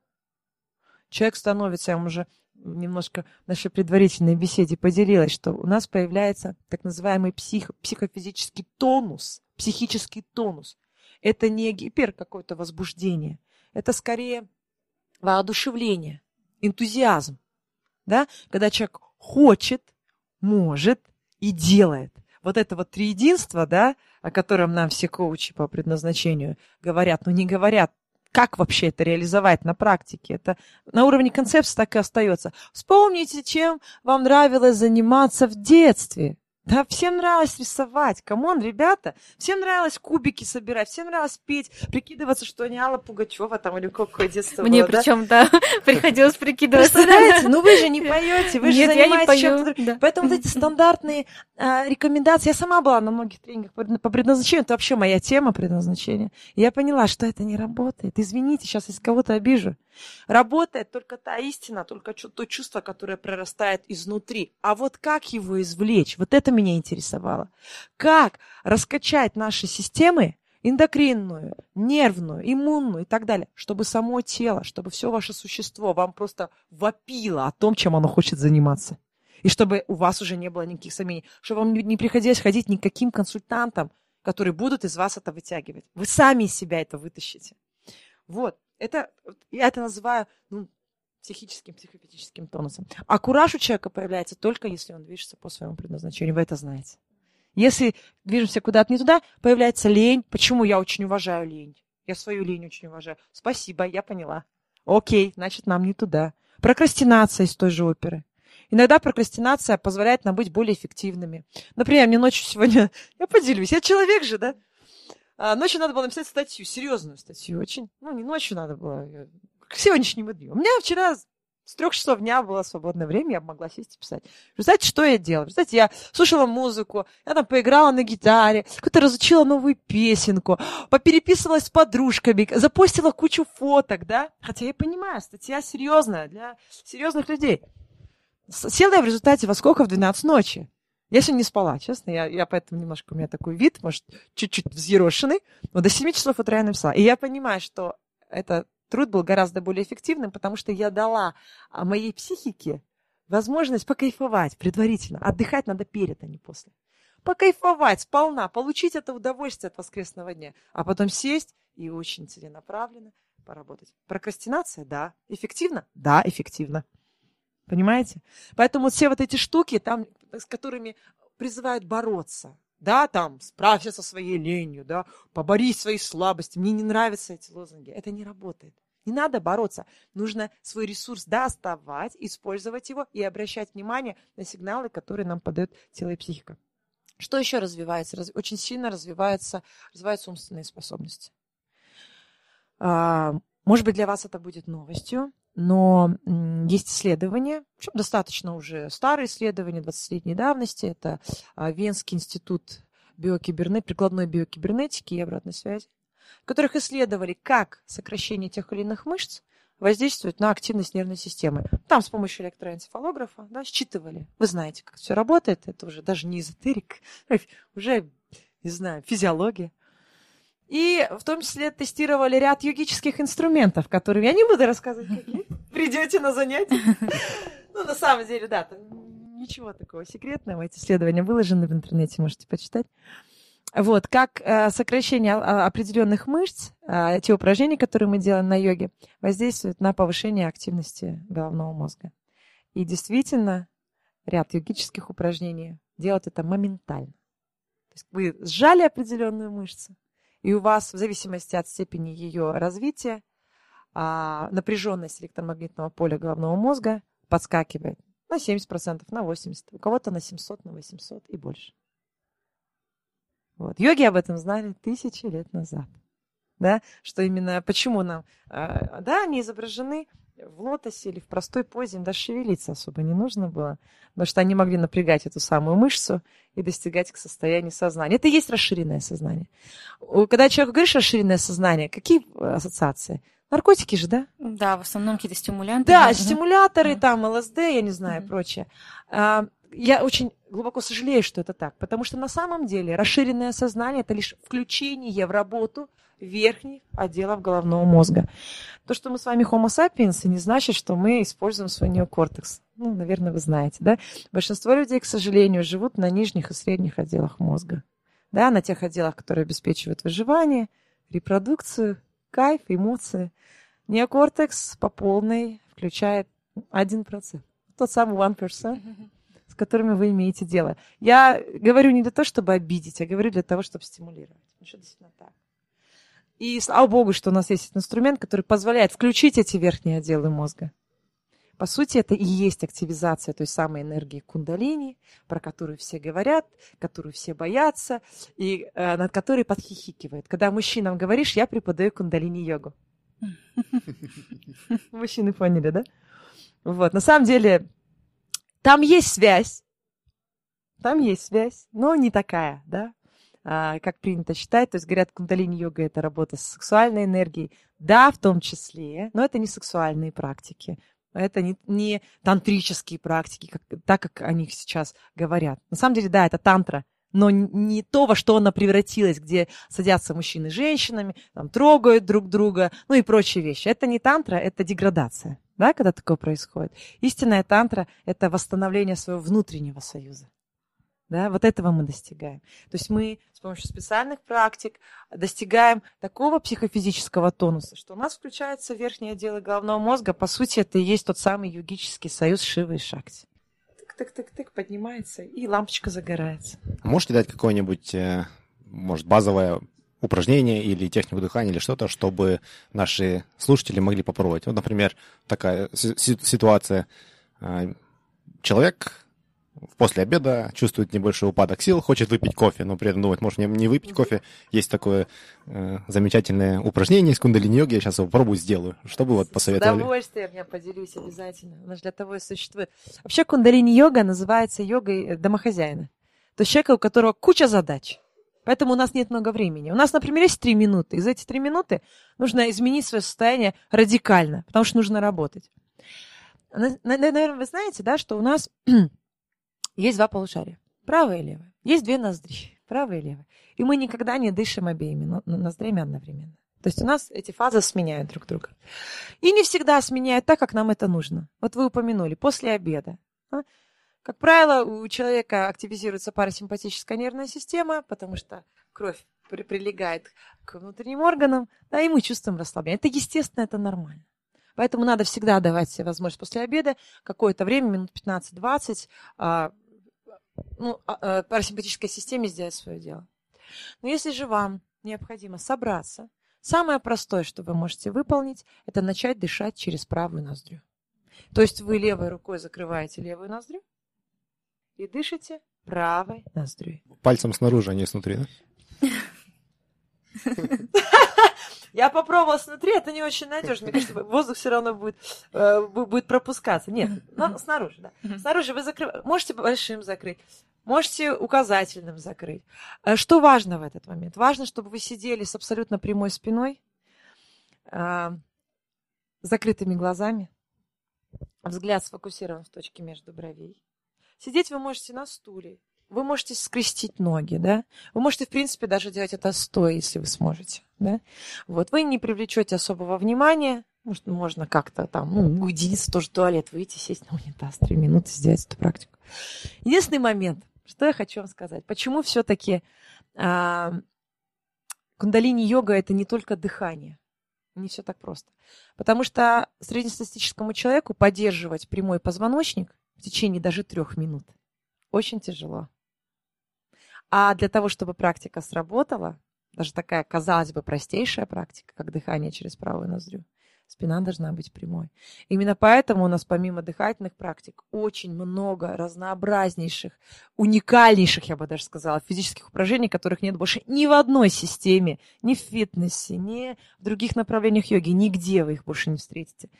Человек становится, я вам уже немножко в нашей предварительной беседе поделилась, что у нас появляется так называемый псих, психофизический тонус, психический тонус. Это не гипер какое-то возбуждение, это скорее воодушевление, энтузиазм. Да? Когда человек хочет, может и делает. Вот это вот триединство, да, о котором нам все коучи по предназначению говорят, но не говорят, как вообще это реализовать на практике? Это на уровне концепции так и остается. Вспомните, чем вам нравилось заниматься в детстве. Да, всем нравилось рисовать. Come on, ребята, всем нравилось кубики собирать, всем нравилось петь, прикидываться, что они Алла Пугачева там или какое детство Мне было, причем, да, приходилось прикидываться. Представляете? Ну вы же не поете, вы Нет, же я не занимаетесь чем-то. да. Поэтому вот эти стандартные а, рекомендации. Я сама была на многих тренингах по предназначению. Это вообще моя тема предназначения. И я поняла, что это не работает. Извините, сейчас если кого-то обижу. Работает только та истина, только то чувство, которое прорастает изнутри. А вот как его извлечь? Вот это меня интересовало. Как раскачать наши системы, эндокринную, нервную, иммунную и так далее, чтобы само тело, чтобы все ваше существо вам просто вопило о том, чем оно хочет заниматься. И чтобы у вас уже не было никаких сомнений, чтобы вам не приходилось ходить никаким консультантам, которые будут из вас это вытягивать. Вы сами из себя это вытащите. Вот. Это, я это называю ну, психическим, психофизическим тонусом. А кураж у человека появляется только если он движется по своему предназначению. Вы это знаете. Если движемся куда-то не туда, появляется лень. Почему я очень уважаю лень? Я свою лень очень уважаю. Спасибо, я поняла. Окей, значит, нам не туда. Прокрастинация из той же оперы. Иногда прокрастинация позволяет нам быть более эффективными. Например, мне ночью сегодня... Я поделюсь. Я человек же, да? А, ночью надо было написать статью, серьезную статью очень. Ну, не ночью надо было, э, к сегодняшнему дню. У меня вчера с трех часов дня было свободное время, я могла сесть и писать. Знаете, что я делала? Знаете, я слушала музыку, я там поиграла на гитаре, какую-то разучила новую песенку, попереписывалась с подружками, запостила кучу фоток, да? Хотя я понимаю, статья серьезная для серьезных людей. Села я в результате во сколько? В 12 ночи. Я сегодня не спала, честно. Я, я поэтому немножко у меня такой вид, может, чуть-чуть взъерошенный. Но до 7 часов утра я написала. И я понимаю, что этот труд был гораздо более эффективным, потому что я дала а, моей психике возможность покайфовать предварительно. Отдыхать надо перед, а не после. Покайфовать сполна, получить это удовольствие от воскресного дня, а потом сесть и очень целенаправленно поработать. Прокрастинация? Да. Эффективно? Да, эффективно. Понимаете? Поэтому все вот эти штуки, там, с которыми призывают бороться, да, там, справься со своей ленью, да, поборись своей слабостью. Мне не нравятся эти лозунги. Это не работает. Не надо бороться. Нужно свой ресурс доставать, использовать его и обращать внимание на сигналы, которые нам подает тело и психика. Что еще развивается? Очень сильно развивается, развиваются умственные способности. А, может быть, для вас это будет новостью, но есть исследования, причем достаточно уже старые исследования 20-летней давности. Это а, Венский институт биокиберне... прикладной биокибернетики и обратной связи, в которых исследовали, как сокращение тех или иных мышц воздействует на активность нервной системы. Там с помощью электроэнцефалографа да, считывали. Вы знаете, как все работает. Это уже даже не эзотерик, уже, не знаю, физиология. И в том числе тестировали ряд йогических инструментов, которые я не буду рассказывать, какие. Придете на занятия. Ну, на самом деле, да, ничего такого секретного. Эти исследования выложены в интернете, можете почитать. Вот, как э, сокращение а, определенных мышц, э, те упражнения, которые мы делаем на йоге, воздействуют на повышение активности головного мозга. И действительно, ряд йогических упражнений делают это моментально. То есть вы сжали определенную мышцу, и у вас, в зависимости от степени ее развития, а, напряженность электромагнитного поля головного мозга подскакивает на 70%, на 80%, у кого-то на 700, на 800 и больше. Вот. Йоги об этом знали тысячи лет назад. Да? Что именно, почему нам, а, да, они изображены в лотосе или в простой позе, им даже шевелиться особо не нужно было, потому что они могли напрягать эту самую мышцу и достигать к состоянию сознания. Это и есть расширенное сознание. Когда человек говоришь расширенное сознание, какие ассоциации? Наркотики же, да? Да, в основном какие-то стимулянты. Да, стимуляторы, там, ЛСД, я не знаю, прочее. А, я очень глубоко сожалею, что это так, потому что на самом деле расширенное сознание – это лишь включение в работу верхних отделов головного мозга. То, что мы с вами homo sapiens, не значит, что мы используем свой неокортекс. Ну, наверное, вы знаете, да? Большинство людей, к сожалению, живут на нижних и средних отделах мозга. Да, на тех отделах, которые обеспечивают выживание, репродукцию, кайф, эмоции. Неокортекс по полной включает 1%. Тот самый 1%, с которыми вы имеете дело. Я говорю не для того, чтобы обидеть, я говорю для того, чтобы стимулировать. Ну, что действительно так. И слава богу, что у нас есть инструмент, который позволяет включить эти верхние отделы мозга. По сути, это и есть активизация той самой энергии кундалини, про которую все говорят, которую все боятся, и э, над которой подхихикивают. Когда мужчинам говоришь, я преподаю кундалини-йогу. Мужчины поняли, да? Вот, на самом деле, там есть связь, там есть связь, но не такая, да, как принято считать. То есть говорят, кундалини-йога – это работа с сексуальной энергией. Да, в том числе, но это не сексуальные практики. Это не, не тантрические практики, как, так как о них сейчас говорят. На самом деле, да, это тантра, но не то, во что она превратилась, где садятся мужчины с женщинами, там, трогают друг друга, ну и прочие вещи. Это не тантра, это деградация, да, когда такое происходит. Истинная тантра – это восстановление своего внутреннего союза. Да, вот этого мы достигаем. То есть мы с помощью специальных практик достигаем такого психофизического тонуса, что у нас включаются верхние отделы головного мозга. По сути, это и есть тот самый йогический союз Шивы и Шакти. Тык-тык-тык-тык поднимается, и лампочка загорается. Можете дать какое-нибудь, э, может, базовое упражнение или технику дыхания или что-то, чтобы наши слушатели могли попробовать? Вот, например, такая ситуация. Э, человек после обеда чувствует небольшой упадок сил, хочет выпить кофе, но при этом думает, может, мне не выпить кофе. Есть такое э, замечательное упражнение из кундалини-йоги, я сейчас его попробую, сделаю. Что бы вот посоветовали? С удовольствием я поделюсь обязательно. Она же для того и существует. Вообще кундалини-йога называется йогой э, домохозяина. То есть человека, у которого куча задач. Поэтому у нас нет много времени. У нас, например, есть три минуты. Из этих три минуты нужно изменить свое состояние радикально, потому что нужно работать. Наверное, вы знаете, да, что у нас есть два полушария, правое и левое. Есть две ноздри, правое и левое. И мы никогда не дышим обеими ноздрями одновременно. То есть у нас эти фазы сменяют друг друга. И не всегда сменяют так, как нам это нужно. Вот вы упомянули, после обеда. А? Как правило, у человека активизируется парасимпатическая нервная система, потому что кровь при прилегает к внутренним органам, да, и мы чувствуем расслабление. Это естественно, это нормально. Поэтому надо всегда давать себе возможность после обеда какое-то время, минут 15-20, ну, а, а, парасимпатической системе сделать свое дело. Но если же вам необходимо собраться, Самое простое, что вы можете выполнить, это начать дышать через правую ноздрю. То есть вы левой рукой закрываете левую ноздрю и дышите правой ноздрю. Пальцем снаружи, а не снутри, да? Я попробовала снутри, это не очень надежно. Мне кажется, воздух все равно будет, э, будет пропускаться. Нет, но снаружи, да. Снаружи вы закрываете. Можете большим закрыть, можете указательным закрыть. Э, что важно в этот момент? Важно, чтобы вы сидели с абсолютно прямой спиной, э, закрытыми глазами, взгляд сфокусирован в точке между бровей. Сидеть вы можете на стуле, вы можете скрестить ноги, да? Вы можете, в принципе, даже делать это стоя, если вы сможете, да? Вот, вы не привлечете особого внимания, может, можно как-то там, ну, уединиться тоже в туалет, выйти, сесть на унитаз, три минуты сделать эту практику. Единственный момент, что я хочу вам сказать, почему все-таки а, кундалини-йога это не только дыхание, не все так просто. Потому что среднестатистическому человеку поддерживать прямой позвоночник в течение даже трех минут очень тяжело. А для того, чтобы практика сработала, даже такая, казалось бы, простейшая практика, как дыхание через правую ноздрю, спина должна быть прямой. Именно поэтому у нас помимо дыхательных практик очень много разнообразнейших, уникальнейших, я бы даже сказала, физических упражнений, которых нет больше ни в одной системе, ни в фитнесе, ни в других направлениях йоги, нигде вы их больше не встретите,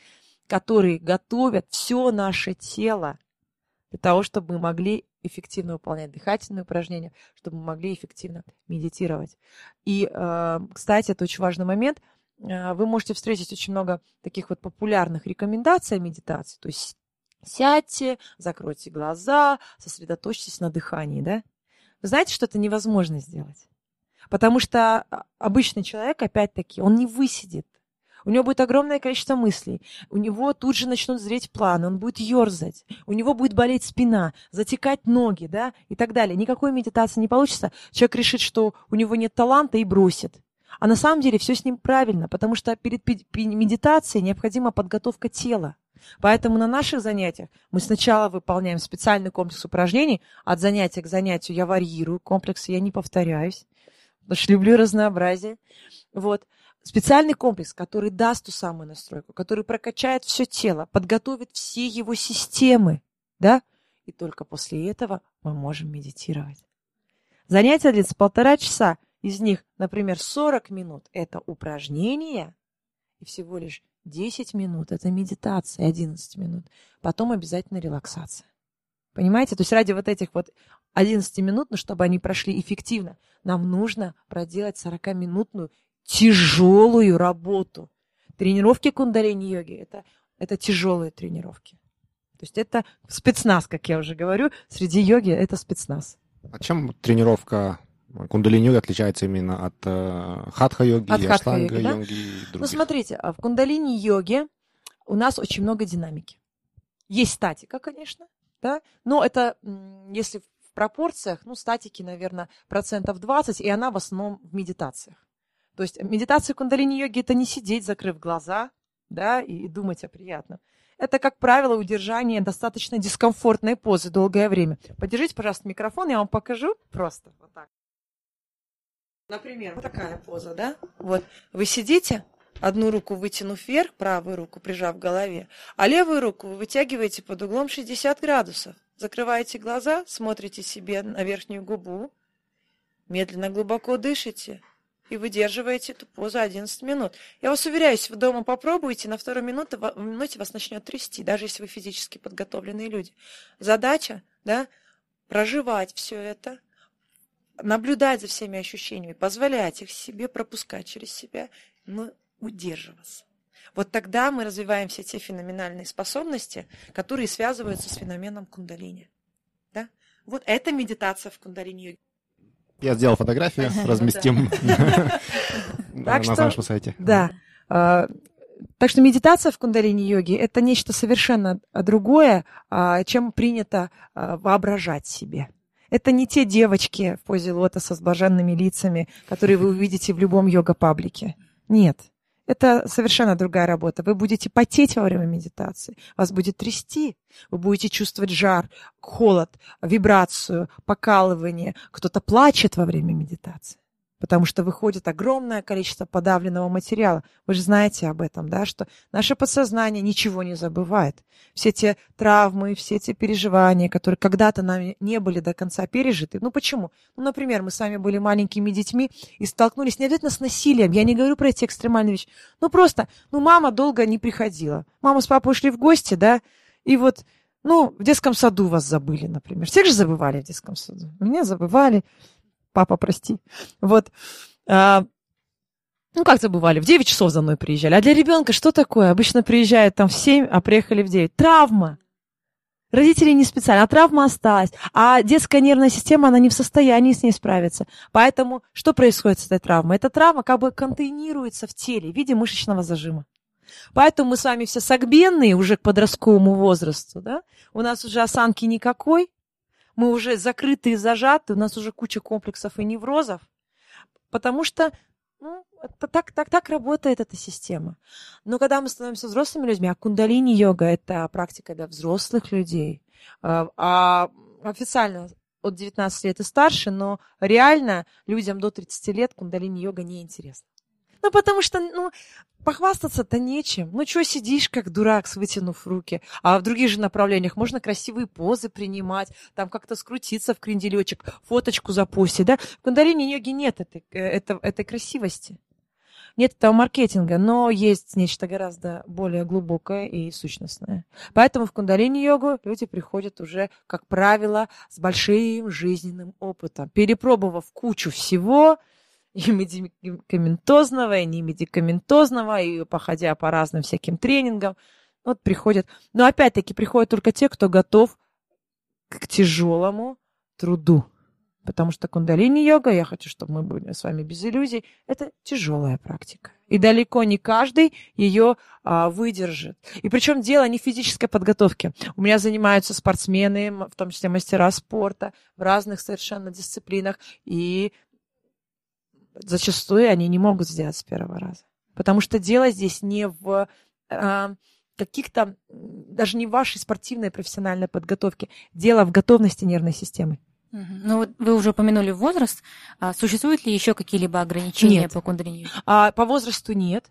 которые готовят все наше тело для того, чтобы мы могли эффективно выполнять дыхательные упражнения, чтобы мы могли эффективно медитировать. И, э, кстати, это очень важный момент. Э, вы можете встретить очень много таких вот популярных рекомендаций о медитации. То есть сядьте, закройте глаза, сосредоточьтесь на дыхании, да? Вы знаете, что это невозможно сделать? Потому что а, обычный человек, опять-таки, он не высидит у него будет огромное количество мыслей, у него тут же начнут зреть планы, он будет ерзать, у него будет болеть спина, затекать ноги, да, и так далее. Никакой медитации не получится. Человек решит, что у него нет таланта и бросит. А на самом деле все с ним правильно, потому что перед медитацией необходима подготовка тела. Поэтому на наших занятиях мы сначала выполняем специальный комплекс упражнений. От занятия к занятию я варьирую комплексы, я не повторяюсь, потому что люблю разнообразие. Вот специальный комплекс, который даст ту самую настройку, который прокачает все тело, подготовит все его системы, да? И только после этого мы можем медитировать. Занятие длится полтора часа. Из них, например, 40 минут – это упражнения, и всего лишь 10 минут – это медитация, 11 минут. Потом обязательно релаксация. Понимаете? То есть ради вот этих вот 11 минут, ну, чтобы они прошли эффективно, нам нужно проделать 40-минутную тяжелую работу. Тренировки кундалини-йоги это, это тяжелые тренировки. То есть это спецназ, как я уже говорю, среди йоги это спецназ. А чем тренировка кундалини-йоги отличается именно от э, хатха-йоги, от аштанга-йоги да? и других? Ну, смотрите, а в кундалини-йоге у нас очень много динамики. Есть статика, конечно, да, но это, если в пропорциях, ну, статики, наверное, процентов 20, и она в основном в медитациях. То есть медитация кундалини-йоги – это не сидеть, закрыв глаза, да, и, и думать о приятном. Это, как правило, удержание достаточно дискомфортной позы долгое время. Подержите, пожалуйста, микрофон, я вам покажу просто вот так. Например, вот такая поза, да? Вот вы сидите, одну руку вытянув вверх, правую руку прижав к голове, а левую руку вы вытягиваете под углом 60 градусов. Закрываете глаза, смотрите себе на верхнюю губу, медленно глубоко дышите – и выдерживаете эту позу 11 минут. Я вас уверяю, если вы дома попробуете, на второй минуте, минуте вас начнет трясти, даже если вы физически подготовленные люди. Задача, да, проживать все это, наблюдать за всеми ощущениями, позволять их себе пропускать через себя, но удерживаться. Вот тогда мы развиваем все те феноменальные способности, которые связываются с феноменом кундалини. Да? Вот это медитация в кундалини-йоге. Я сделал фотографию, разместим на нашем сайте. Да. А, так что медитация в кундалини-йоге – это нечто совершенно другое, а, чем принято а, воображать себе. Это не те девочки в позе лотоса с блаженными лицами, которые вы увидите в любом йога-паблике. Нет. Это совершенно другая работа. Вы будете потеть во время медитации, вас будет трясти, вы будете чувствовать жар, холод, вибрацию, покалывание. Кто-то плачет во время медитации. Потому что выходит огромное количество подавленного материала. Вы же знаете об этом, да, что наше подсознание ничего не забывает. Все те травмы, все те переживания, которые когда-то нами не были до конца пережиты. Ну почему? Ну, например, мы с вами были маленькими детьми и столкнулись не обязательно с насилием. Я не говорю про эти экстремальные вещи. Ну просто, ну мама долго не приходила. Мама с папой ушли в гости, да, и вот ну, в детском саду вас забыли, например. Всех же забывали в детском саду. Меня забывали папа, прости. Вот. А, ну, как забывали, в 9 часов за мной приезжали. А для ребенка что такое? Обычно приезжают там в 7, а приехали в 9. Травма. Родители не специально, а травма осталась. А детская нервная система, она не в состоянии с ней справиться. Поэтому что происходит с этой травмой? Эта травма как бы контейнируется в теле в виде мышечного зажима. Поэтому мы с вами все согбенные уже к подростковому возрасту, да? У нас уже осанки никакой, мы уже закрыты и зажаты, у нас уже куча комплексов и неврозов, потому что ну, так, так, так работает эта система. Но когда мы становимся взрослыми людьми, а кундалини-йога – это практика для взрослых людей, а, а официально от 19 лет и старше, но реально людям до 30 лет кундалини-йога не интересна. Ну, потому что, ну, похвастаться-то нечем. Ну, что сидишь, как дурак, вытянув руки? А в других же направлениях можно красивые позы принимать, там как-то скрутиться в кренделечек, фоточку запустить, да? В кундалини-йоге нет этой, э, этой, этой красивости. Нет этого маркетинга, но есть нечто гораздо более глубокое и сущностное. Поэтому в кундалини-йогу люди приходят уже, как правило, с большим жизненным опытом, перепробовав кучу всего – и медикаментозного, и не медикаментозного, и походя по разным всяким тренингам. Вот приходят. Но опять-таки приходят только те, кто готов к тяжелому труду. Потому что кундалини-йога, я хочу, чтобы мы были с вами без иллюзий, это тяжелая практика. И далеко не каждый ее а, выдержит. И причем дело не в физической подготовке. У меня занимаются спортсмены, в том числе мастера спорта, в разных совершенно дисциплинах. И зачастую они не могут сделать с первого раза. Потому что дело здесь не в э, каких-то, даже не в вашей спортивной профессиональной подготовке, дело в готовности нервной системы. Ну вот вы уже упомянули возраст. А существуют ли еще какие-либо ограничения нет. по кундалини? А, по возрасту нет.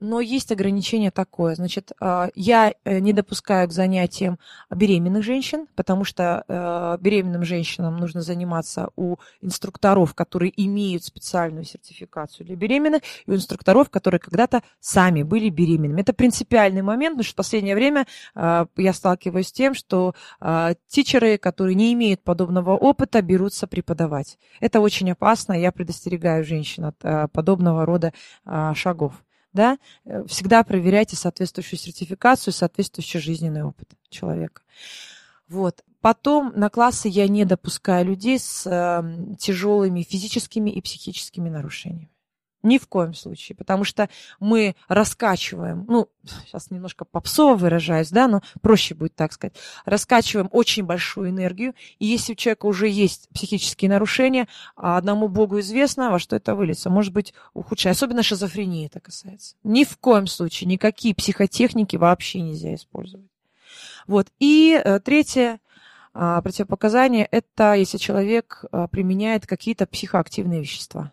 Но есть ограничение такое. Значит, а, я э, не допускаю к занятиям беременных женщин, потому что э, беременным женщинам нужно заниматься у инструкторов, которые имеют специальную сертификацию для беременных, и у инструкторов, которые когда-то сами были беременными. Это принципиальный момент, потому что в последнее время а, я сталкиваюсь с тем, что а, тичеры, которые не имеют подобного опыта, берутся преподавать. Это очень опасно. Я предостерегаю женщин от подобного рода шагов да, э, всегда проверяйте соответствующую сертификацию, соответствующий жизненный опыт человека. Вот. Потом на классы я не допускаю людей с э, тяжелыми физическими и психическими нарушениями. Ни в коем случае, потому что мы раскачиваем, ну, сейчас немножко попсово выражаюсь, да, но проще будет так сказать, раскачиваем очень большую энергию, и если у человека уже есть психические нарушения, а одному Богу известно, во что это выльется, может быть ухудшение, особенно шизофрении это касается. Ни в коем случае никакие психотехники вообще нельзя использовать. Вот, и э, третье, а, противопоказание – это если человек а, применяет какие-то психоактивные вещества.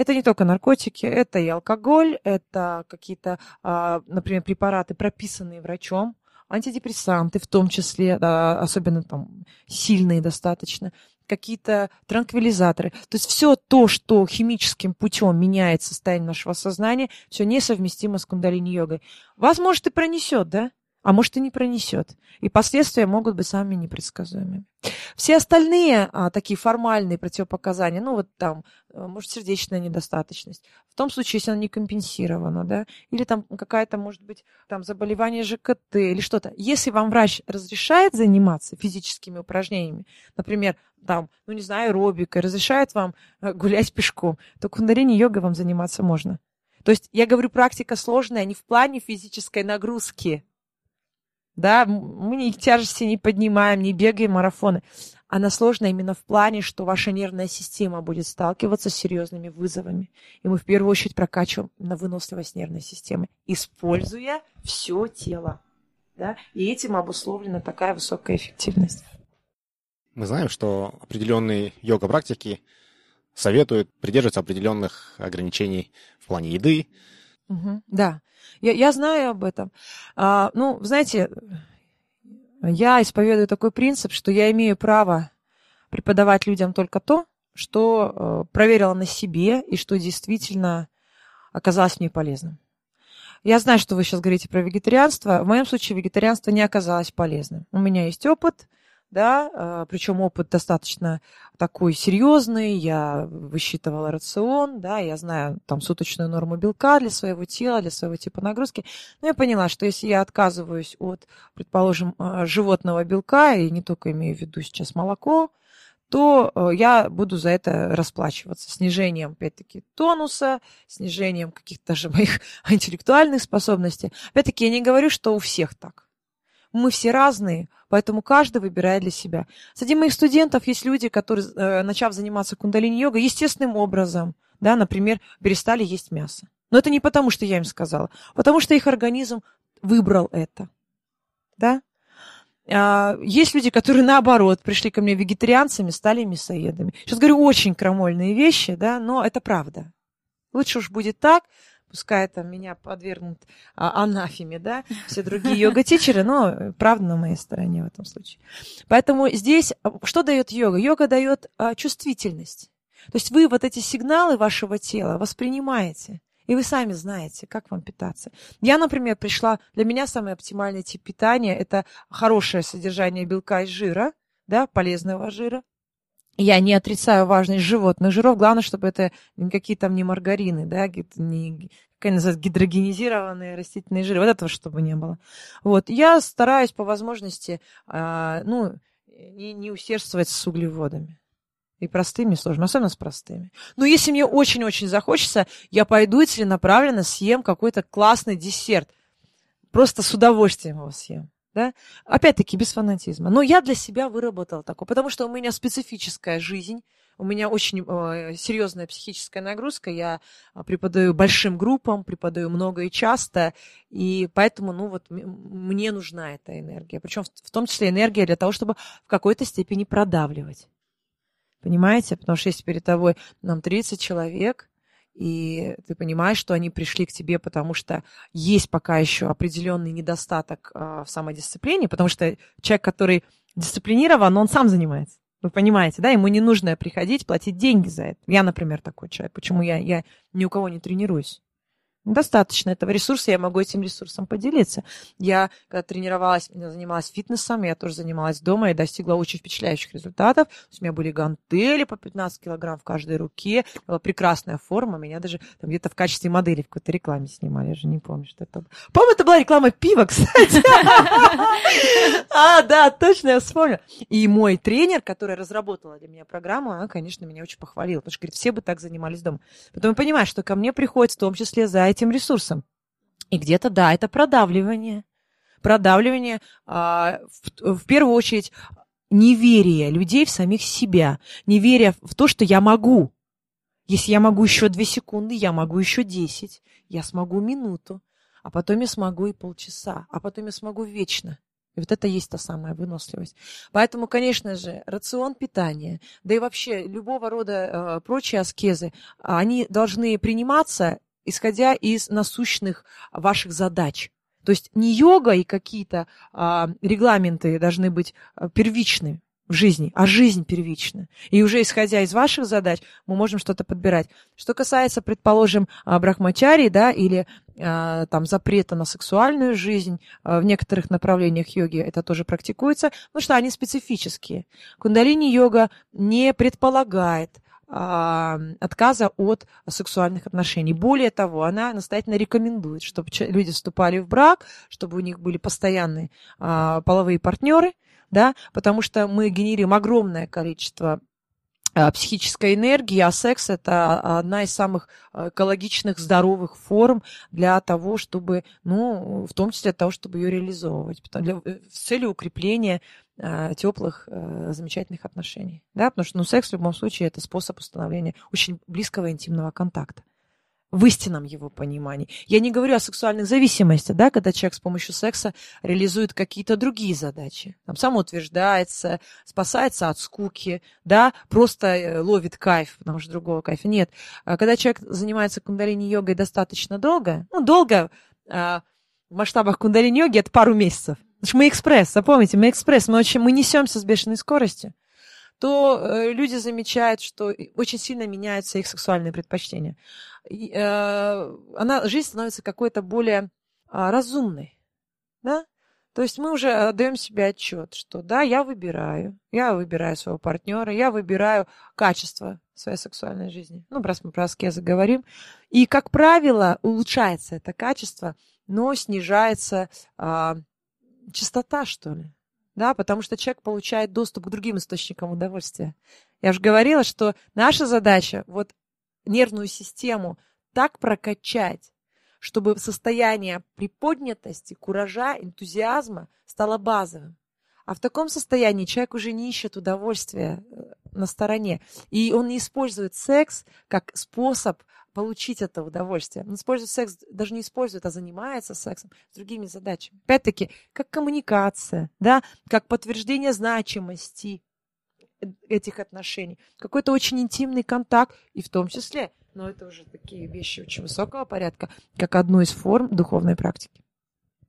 Это не только наркотики, это и алкоголь, это какие-то, а, например, препараты, прописанные врачом, антидепрессанты в том числе, особенно там сильные достаточно, какие-то транквилизаторы. То есть все то, что химическим путем меняет состояние нашего сознания, все несовместимо с кундалини-йогой. Вас, может, и пронесет, да? А может и не пронесет. И последствия могут быть самыми непредсказуемыми. Все остальные а, такие формальные противопоказания, ну вот там, э, может, сердечная недостаточность, в том случае, если она не компенсирована, да, или там какая-то, может быть, там заболевание ЖКТ или что-то. Если вам врач разрешает заниматься физическими упражнениями, например, там, ну не знаю, аэробикой, разрешает вам э, гулять пешком, то кундарини йога вам заниматься можно. То есть я говорю, практика сложная не в плане физической нагрузки, да, мы ни тяжести не поднимаем, не бегаем марафоны. Она сложная именно в плане, что ваша нервная система будет сталкиваться с серьезными вызовами. И мы в первую очередь прокачиваем на выносливость нервной системы, используя все тело. Да? И этим обусловлена такая высокая эффективность. Мы знаем, что определенные йога-практики советует придерживаться определенных ограничений в плане еды. Угу, да, я, я знаю об этом. А, ну, знаете, я исповедую такой принцип, что я имею право преподавать людям только то, что э, проверила на себе и что действительно оказалось мне полезным. Я знаю, что вы сейчас говорите про вегетарианство. В моем случае вегетарианство не оказалось полезным. У меня есть опыт, да, а, причем опыт достаточно такой серьезный, я высчитывала рацион, да, я знаю там суточную норму белка для своего тела, для своего типа нагрузки, но я поняла, что если я отказываюсь от, предположим, а, животного белка, и не только имею в виду сейчас молоко, то э, я буду за это расплачиваться снижением, опять-таки, тонуса, снижением каких-то даже моих интеллектуальных способностей. Опять-таки, я не говорю, что у всех так. Мы все разные, поэтому каждый выбирает для себя. Среди моих студентов есть люди, которые, э, начав заниматься кундалини-йогой, естественным образом, да, например, перестали есть мясо. Но это не потому, что я им сказала, а потому что их организм выбрал это. Да? А, есть люди, которые наоборот пришли ко мне вегетарианцами, стали мясоедами. Сейчас говорю очень крамольные вещи, да, но это правда. Лучше уж будет так, пускай там меня подвергнут а, анафеме, да, все другие йога-тичеры, но правда на моей стороне в этом случае. Поэтому здесь а, что дает йога? Йога дает а, чувствительность. То есть вы вот эти сигналы вашего тела воспринимаете. И вы сами знаете, как вам питаться. Я, например, пришла, для меня самый оптимальный тип питания – это хорошее содержание белка и жира, да, полезного жира, я не отрицаю важность животных жиров. Главное, чтобы это никакие там не маргарины, да, не, как называется, гидрогенизированные растительные жиры. Вот этого чтобы не было. Вот. Я стараюсь по возможности, а, ну, не, не усердствовать с углеводами. И простыми сложно, особенно с простыми. Но если мне очень-очень захочется, я пойду и целенаправленно съем какой-то классный десерт. Просто с удовольствием его съем. Да? Опять-таки, без фанатизма. Но я для себя выработала такое, потому что у меня специфическая жизнь, у меня очень э, серьезная психическая нагрузка, я а, преподаю большим группам, преподаю много и часто, и поэтому, ну вот, мне нужна эта энергия. Причем в, в том числе энергия для того, чтобы в какой-то степени продавливать. Понимаете? Потому что если перед тобой нам 30 человек, и ты понимаешь, что они пришли к тебе, потому что есть пока еще определенный недостаток э, в самодисциплине, потому что человек, который дисциплинирован, он сам занимается. Вы понимаете, да? Ему не нужно приходить, платить деньги за это. Я, например, такой человек. Почему я, я ни у кого не тренируюсь? Достаточно этого ресурса, я могу этим ресурсом поделиться. Я, когда тренировалась, занималась фитнесом, я тоже занималась дома и достигла очень впечатляющих результатов. У меня были гантели по 15 килограмм в каждой руке, была прекрасная форма, меня даже там где-то в качестве модели в какой-то рекламе снимали, я же не помню, что это было. По-моему, это была реклама пива, кстати. А, да, точно, я вспомнила. И мой тренер, который разработала для меня программу, она, конечно, меня очень похвалила, потому что, говорит, все бы так занимались дома. Потом я понимаю, что ко мне приходит в том числе за этим ресурсом. И где-то, да, это продавливание. Продавливание, а, в, первую очередь, неверие людей в самих себя, неверие в то, что я могу. Если я могу еще две секунды, я могу еще десять, я смогу минуту, а потом я смогу и полчаса, а потом я смогу вечно. И вот это есть та самая выносливость. Поэтому, конечно же, рацион питания, да и вообще любого рода э, прочие аскезы, они должны приниматься исходя из насущных ваших задач. То есть не йога и какие-то а, регламенты должны быть а, первичны в жизни, а жизнь первична. И уже исходя из ваших задач, мы можем что-то подбирать. Что касается, предположим, а, брахмачари, да, или а, там запрета на сексуальную жизнь, а, в некоторых направлениях йоги это тоже практикуется, потому что они специфические. Кундалини-йога не предполагает отказа от сексуальных отношений. Более того, она настоятельно рекомендует, чтобы люди вступали в брак, чтобы у них были постоянные а, половые партнеры, да, потому что мы генерируем огромное количество а, психической энергии, а секс это одна из самых экологичных, здоровых форм для того, чтобы, ну, в том числе для того, чтобы ее реализовывать, для, э, с целью укрепления теплых, э, замечательных отношений. Да? Потому что ну, секс в любом случае это способ установления очень близкого интимного контакта. в истинном его понимании. Я не говорю о сексуальных зависимостях, да, когда человек с помощью секса реализует какие-то другие задачи. Там самоутверждается, спасается от скуки, да, просто э, ловит кайф, потому что другого кайфа нет. А когда человек занимается кундалини-йогой достаточно долго, ну, долго а, в масштабах кундалини-йоги это пару месяцев. Что мы экспресс, запомните, мы экспресс, мы, очень, мы несемся с бешеной скоростью то э, люди замечают, что очень сильно меняются их сексуальные предпочтения. И, э, она, жизнь становится какой-то более э, разумной. Да? То есть мы уже отдаем себе отчет, что да, я выбираю, я выбираю своего партнера, я выбираю качество своей сексуальной жизни. Ну, раз мы про аскезы говорим. И, как правило, улучшается это качество, но снижается а, частота, что ли да, потому что человек получает доступ к другим источникам удовольствия. Я уже говорила, что наша задача вот нервную систему так прокачать, чтобы состояние приподнятости, куража, энтузиазма стало базовым. А в таком состоянии человек уже не ищет удовольствия э, на стороне. И он не использует секс как способ получить это удовольствие. Он использует секс, даже не использует, а занимается сексом с другими задачами. Опять-таки, как коммуникация, да, как подтверждение значимости этих отношений, какой-то очень интимный контакт, и в том числе, но это уже такие вещи очень высокого порядка, как одну из форм духовной практики.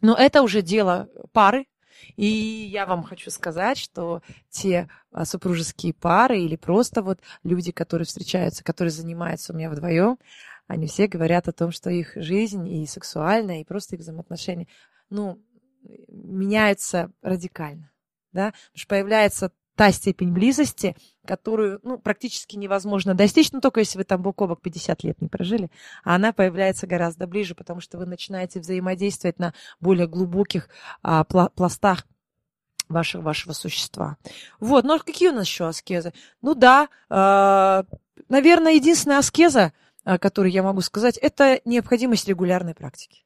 Но это уже дело пары, и я вам хочу сказать, что те а, супружеские пары или просто вот люди, которые встречаются, которые занимаются у меня вдвоем, они все говорят о том, что их жизнь и сексуальная, и просто их взаимоотношения, ну, меняются радикально, да, потому что появляется та степень близости, которую ну, практически невозможно достичь, ну только если вы там бок о бок 50 лет не прожили, а она появляется гораздо ближе, потому что вы начинаете взаимодействовать на более глубоких а, пластах вашего, вашего существа. Вот, ну а какие у нас еще аскезы? Ну да, э, наверное, единственная аскеза, о которой я могу сказать, это необходимость регулярной практики.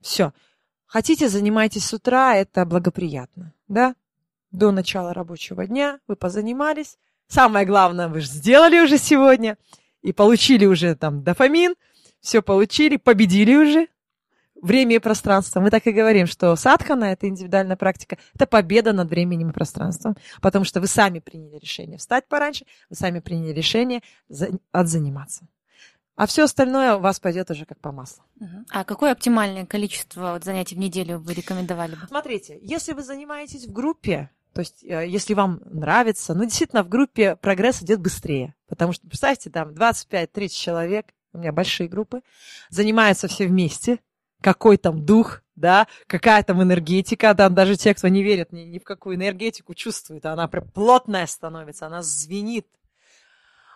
Все. Хотите, занимайтесь с утра, это благоприятно, да? До начала рабочего дня, вы позанимались. Самое главное, вы же сделали уже сегодня и получили уже там дофамин, все получили, победили уже время и пространство. Мы так и говорим, что садхана, это индивидуальная практика, это победа над временем и пространством, потому что вы сами приняли решение встать пораньше, вы сами приняли решение отзаниматься. А все остальное у вас пойдет уже как по маслу. А какое оптимальное количество вот занятий в неделю вы рекомендовали бы? Смотрите, если вы занимаетесь в группе, то есть, э, если вам нравится, ну, действительно, в группе прогресс идет быстрее. Потому что, представьте, там 25-30 человек, у меня большие группы, занимаются все вместе, какой там дух, да, какая там энергетика, там даже те, кто не верит ни, ни в какую энергетику, чувствуют, она прям плотная становится, она звенит,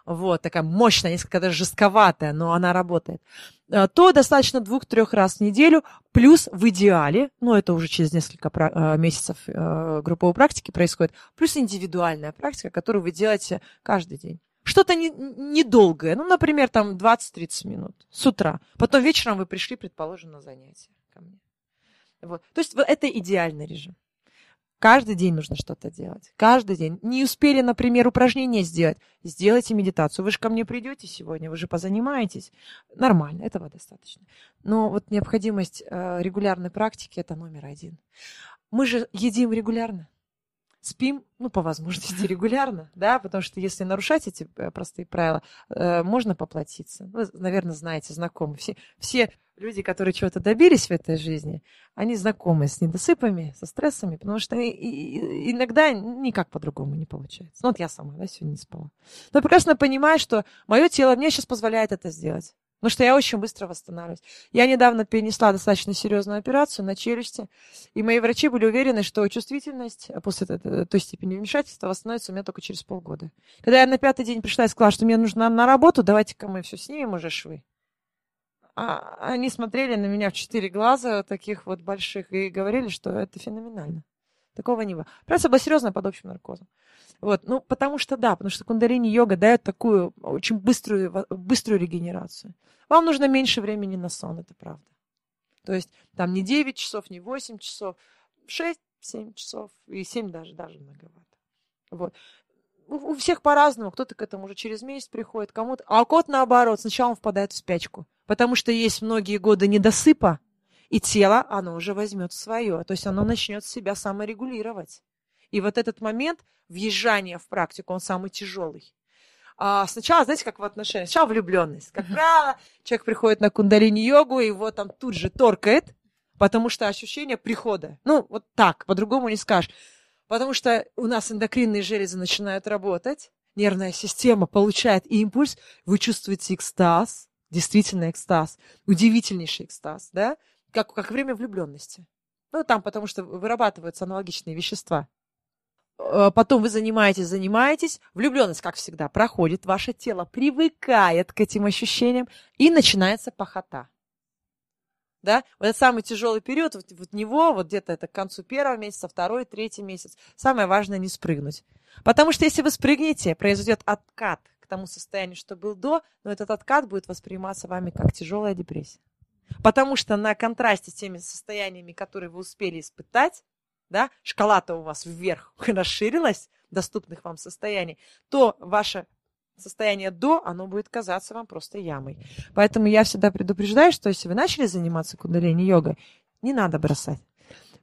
вот, такая мощная, несколько даже жестковатая, но она работает, э, то достаточно двух-трех раз в неделю, плюс в идеале, ну, это уже через несколько э, месяцев э, групповой практики происходит, плюс индивидуальная практика, которую вы делаете каждый день. Что-то недолгое, не ну, например, там 20-30 минут с утра. Потом вечером вы пришли, предположим, на занятие ко мне. Вот. То есть это идеальный режим. Каждый день нужно что-то делать. Каждый день. Не успели, например, упражнение сделать. Сделайте медитацию. Вы же ко мне придете сегодня, вы же позанимаетесь. Нормально, этого достаточно. Но вот необходимость э, регулярной практики – это номер один. Мы же едим регулярно спим, ну, по возможности регулярно, да, потому что если нарушать эти э, простые правила, э, можно поплатиться. Вы, наверное, знаете, знакомы. Все, все люди, которые чего-то добились в этой жизни, они знакомы с недосыпами, со стрессами, потому что иногда никак по-другому не получается. Ну, вот я сама, да, сегодня не спала. Но я прекрасно понимаю, что мое тело мне сейчас позволяет это сделать. Потому что я очень быстро восстанавливаюсь. Я недавно перенесла достаточно серьезную операцию на челюсти, и мои врачи были уверены, что чувствительность после той степени вмешательства восстановится у меня только через полгода. Когда я на пятый день пришла и сказала, что мне нужно на работу, давайте-ка мы все снимем уже швы. А они смотрели на меня в четыре глаза, таких вот больших, и говорили, что это феноменально. Такого не было. Операция была серьезная под общим наркозом. Вот, ну, потому что да, потому что кундалини-йога дает такую очень быструю, быструю регенерацию. Вам нужно меньше времени на сон, это правда. То есть там не 9 часов, не 8 часов, 6-7 часов, и 7 даже, даже многовато. Вот. у всех по-разному. Кто-то к этому уже через месяц приходит, кому-то. А кот наоборот, сначала он впадает в спячку. Потому что есть многие годы недосыпа, и тело, оно уже возьмет свое. То есть оно начнет себя саморегулировать. И вот этот момент въезжания в практику, он самый тяжелый. А сначала, знаете, как в отношениях, сначала влюбленность. Как правило, человек приходит на кундалини-йогу, и его там тут же торкает, потому что ощущение прихода. Ну, вот так, по-другому не скажешь. Потому что у нас эндокринные железы начинают работать, нервная система получает импульс, вы чувствуете экстаз, действительно экстаз, удивительнейший экстаз, да, как, как время влюбленности. Ну, там, потому что вырабатываются аналогичные вещества. Э, потом вы занимаетесь, занимаетесь, влюбленность, как всегда, проходит, ваше тело привыкает к этим ощущениям, и начинается похота. Да? Вот этот самый тяжелый период, вот, вот него, вот где-то это к концу первого месяца, второй, третий месяц, самое важное не спрыгнуть. Потому что если вы спрыгнете, произойдет откат к тому состоянию, что был до, но этот откат будет восприниматься вами как тяжелая депрессия. Потому что на контрасте с теми состояниями, которые вы успели испытать, да, шкала-то у вас вверх расширилась, доступных вам состояний, то ваше состояние до, оно будет казаться вам просто ямой. Поэтому я всегда предупреждаю, что если вы начали заниматься кундалини-йогой, не надо бросать.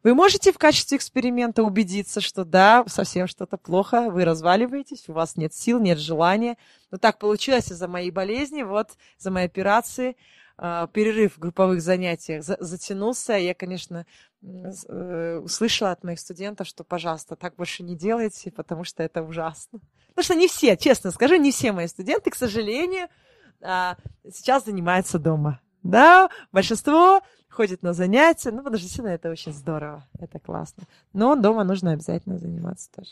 Вы можете в качестве эксперимента убедиться, что да, совсем что-то плохо, вы разваливаетесь, у вас нет сил, нет желания. Но так получилось из-за моей болезни, вот, из-за моей операции – перерыв в групповых занятиях затянулся. Я, конечно, э, услышала от моих студентов, что, пожалуйста, так больше не делайте, потому что это ужасно. Потому что не все, честно скажу, не все мои студенты, к сожалению, а, сейчас занимаются дома. Да, большинство ходит на занятия, ну, что действительно это очень здорово, это классно. Но дома нужно обязательно заниматься тоже.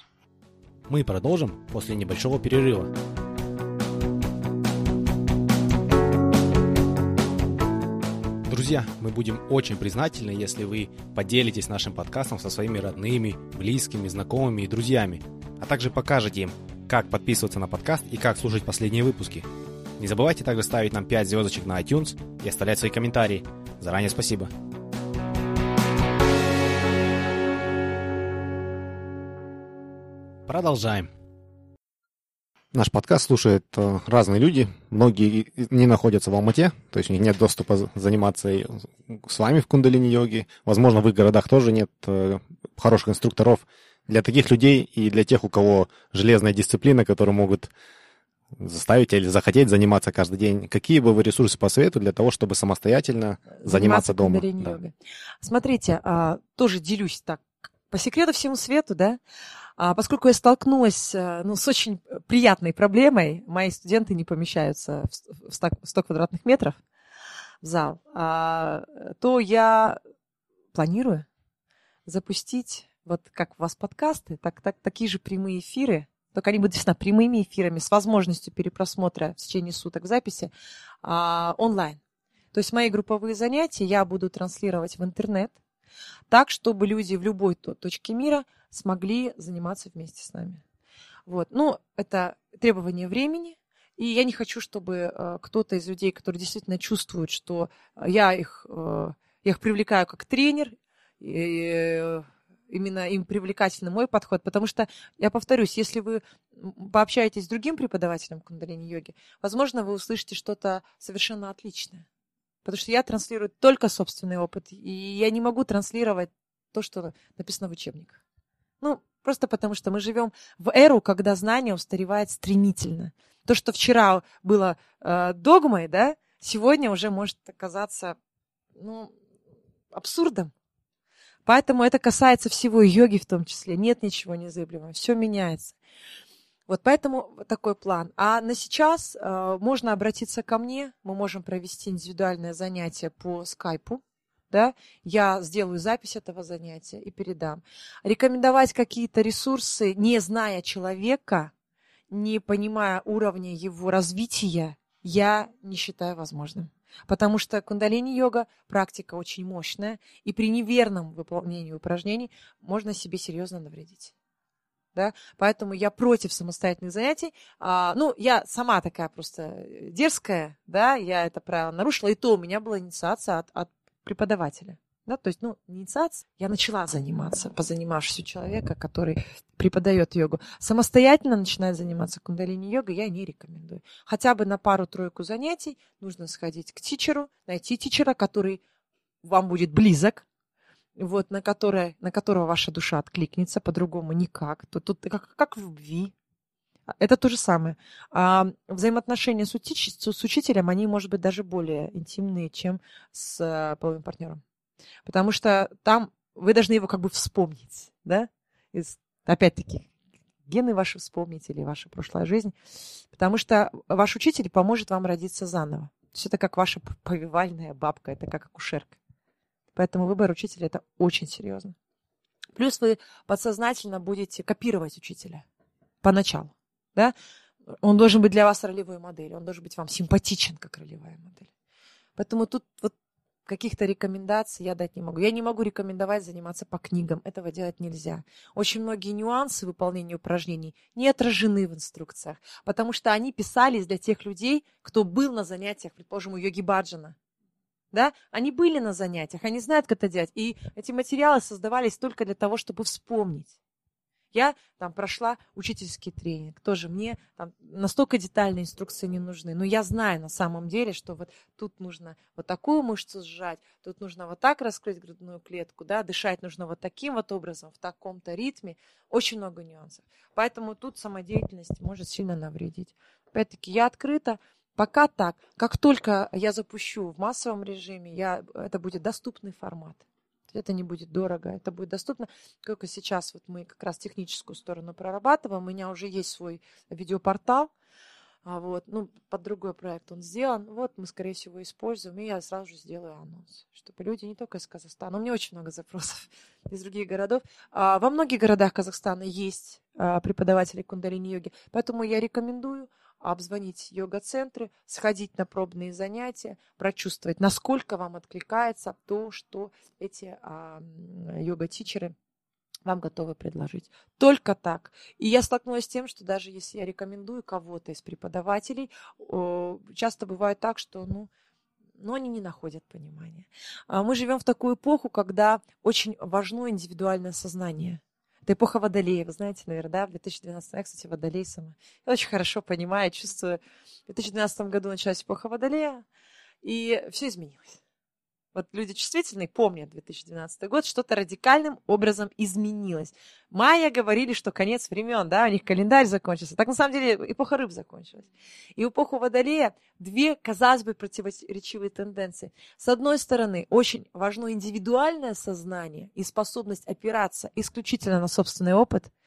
Мы продолжим после небольшого перерыва. Друзья, мы будем очень признательны, если вы поделитесь нашим подкастом со своими родными, близкими, знакомыми и друзьями, а также покажете им, как подписываться на подкаст и как слушать последние выпуски. Не забывайте также ставить нам 5 звездочек на iTunes и оставлять свои комментарии. Заранее спасибо. Продолжаем. Наш подкаст слушают э, разные люди. Многие не находятся в Алмате, то есть у них нет доступа заниматься с вами в кундалини-йоге. Возможно, в их городах тоже нет э, хороших инструкторов. Для таких людей и для тех, у кого железная дисциплина, которые могут заставить или захотеть заниматься каждый день. Какие бы вы ресурсы посоветовали для того, чтобы самостоятельно заниматься, заниматься дома? Да. Смотрите, а, тоже делюсь так по секрету всему свету, да, поскольку я столкнулась э, ну, с очень приятной проблемой, мои студенты не помещаются в 100, 100 квадратных метров в зал, а, то я планирую запустить, вот как у вас подкасты, так, так, такие же прямые эфиры, только они будут действительно прямыми эфирами с возможностью перепросмотра в течение суток записи а, онлайн. То есть мои групповые занятия я буду транслировать в интернет, так, чтобы люди в любой точке мира смогли заниматься вместе с нами. Вот. Ну, это требование времени, и я не хочу, чтобы э, кто-то из людей, которые действительно чувствуют, что я их, э, я их привлекаю как тренер, и, э, именно им привлекательный мой подход, потому что, я повторюсь, если вы пообщаетесь с другим преподавателем кундалини-йоги, возможно, вы услышите что-то совершенно отличное. Потому что я транслирую только собственный опыт, и я не могу транслировать то, что написано в учебниках. Ну, просто потому что мы живем в эру, когда знание устаревает стремительно. То, что вчера было э, догмой, да, сегодня уже может оказаться ну, абсурдом. Поэтому это касается всего йоги в том числе. Нет ничего незыблемого, все меняется. Вот поэтому такой план. А на сейчас э, можно обратиться ко мне, мы можем провести индивидуальное занятие по скайпу да, я сделаю запись этого занятия и передам. Рекомендовать какие-то ресурсы, не зная человека, не понимая уровня его развития, я не считаю возможным. Потому что кундалини-йога практика очень мощная, и при неверном выполнении упражнений можно себе серьезно навредить. Да? Поэтому я против самостоятельных занятий. А, ну, я сама такая просто дерзкая, да, я это правило нарушила, и то у меня была инициация от, от преподавателя. Да, то есть, ну, инициация, я начала заниматься, позанимавшись у человека, который преподает йогу. Самостоятельно начинать заниматься кундалини-йогой я не рекомендую. Хотя бы на пару-тройку занятий нужно сходить к тичеру, найти тичера, который вам будет близок, вот, на, которое, на которого ваша душа откликнется, по-другому никак. Тут, тут как, как в любви. Это то же самое. А взаимоотношения с, учитель, с учителем, они, может быть, даже более интимные, чем с э, половым партнером. Потому что там вы должны его как бы вспомнить, да? Из, опять-таки, гены ваши вспомнить или ваша прошлая жизнь. Потому что ваш учитель поможет вам родиться заново. Есть это как ваша повивальная бабка, это как акушерка. Поэтому выбор учителя это очень серьезно. Плюс вы подсознательно будете копировать учителя поначалу. Да? Он должен быть для вас ролевой моделью, он должен быть вам симпатичен, как ролевая модель. Поэтому тут вот каких-то рекомендаций я дать не могу. Я не могу рекомендовать заниматься по книгам. Этого делать нельзя. Очень многие нюансы выполнения упражнений не отражены в инструкциях, потому что они писались для тех людей, кто был на занятиях, предположим, у йоги Баджана. Да? Они были на занятиях, они знают, как это делать. И эти материалы создавались только для того, чтобы вспомнить. Я там прошла учительский тренинг, тоже мне там настолько детальные инструкции не нужны, но я знаю на самом деле, что вот тут нужно вот такую мышцу сжать, тут нужно вот так раскрыть грудную клетку, да, дышать нужно вот таким вот образом, в таком-то ритме, очень много нюансов. Поэтому тут самодеятельность может сильно навредить. Опять-таки, я открыта, пока так. Как только я запущу в массовом режиме, я, это будет доступный формат это не будет дорого, это будет доступно. Только сейчас вот мы как раз техническую сторону прорабатываем, у меня уже есть свой видеопортал, а вот, ну, под другой проект он сделан. Вот мы, скорее всего, используем, и я сразу же сделаю анонс, чтобы люди не только из Казахстана, у меня очень много запросов из других городов. А, во многих городах Казахстана есть а, преподаватели кундалини-йоги, поэтому я рекомендую обзвонить йога-центры, сходить на пробные занятия, прочувствовать, насколько вам откликается то, что эти а, йога-тичеры вам готовы предложить. Только так. И я столкнулась с тем, что даже если я рекомендую кого-то из преподавателей, часто бывает так, что, ну, но они не находят понимания. А мы живем в такую эпоху, когда очень важно индивидуальное сознание. Это эпоха Водолея, вы знаете, наверное, да, в 2012 я, кстати, Водолей сама. Я очень хорошо понимаю, чувствую. В 2012 году началась эпоха Водолея, и все изменилось. Вот люди чувствительные помнят 2012 год, что-то радикальным образом изменилось. Майя говорили, что конец времен, да, у них календарь закончился. Так на самом деле эпоха рыб закончилась. И в эпоху Водолея две, казалось бы, противоречивые тенденции. С одной стороны, очень важно индивидуальное сознание и способность опираться исключительно на собственный опыт –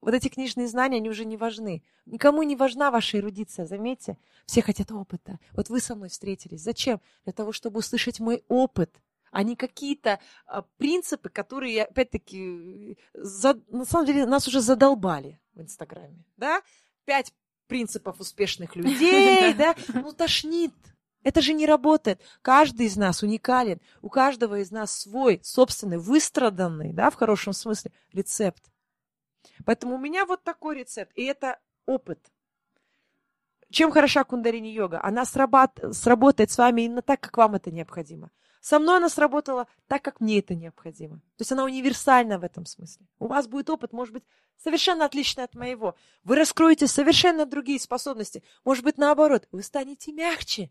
вот эти книжные знания, они уже не важны. Никому не важна ваша эрудиция, заметьте. Все хотят опыта. Вот вы со мной встретились. Зачем? Для того, чтобы услышать мой опыт, а не какие-то а, принципы, которые, опять-таки, за, на самом деле нас уже задолбали в Инстаграме. Да? Пять принципов успешных людей, да? Ну, тошнит. Это же не работает. Каждый из нас уникален. У каждого из нас свой, собственный, выстраданный, да, в хорошем смысле, рецепт. Поэтому у меня вот такой рецепт, и это опыт. Чем хороша кундарини-йога? Она срабат... сработает с вами именно так, как вам это необходимо. Со мной она сработала так, как мне это необходимо. То есть она универсальна в этом смысле. У вас будет опыт, может быть, совершенно отличный от моего. Вы раскроете совершенно другие способности. Может быть, наоборот, вы станете мягче,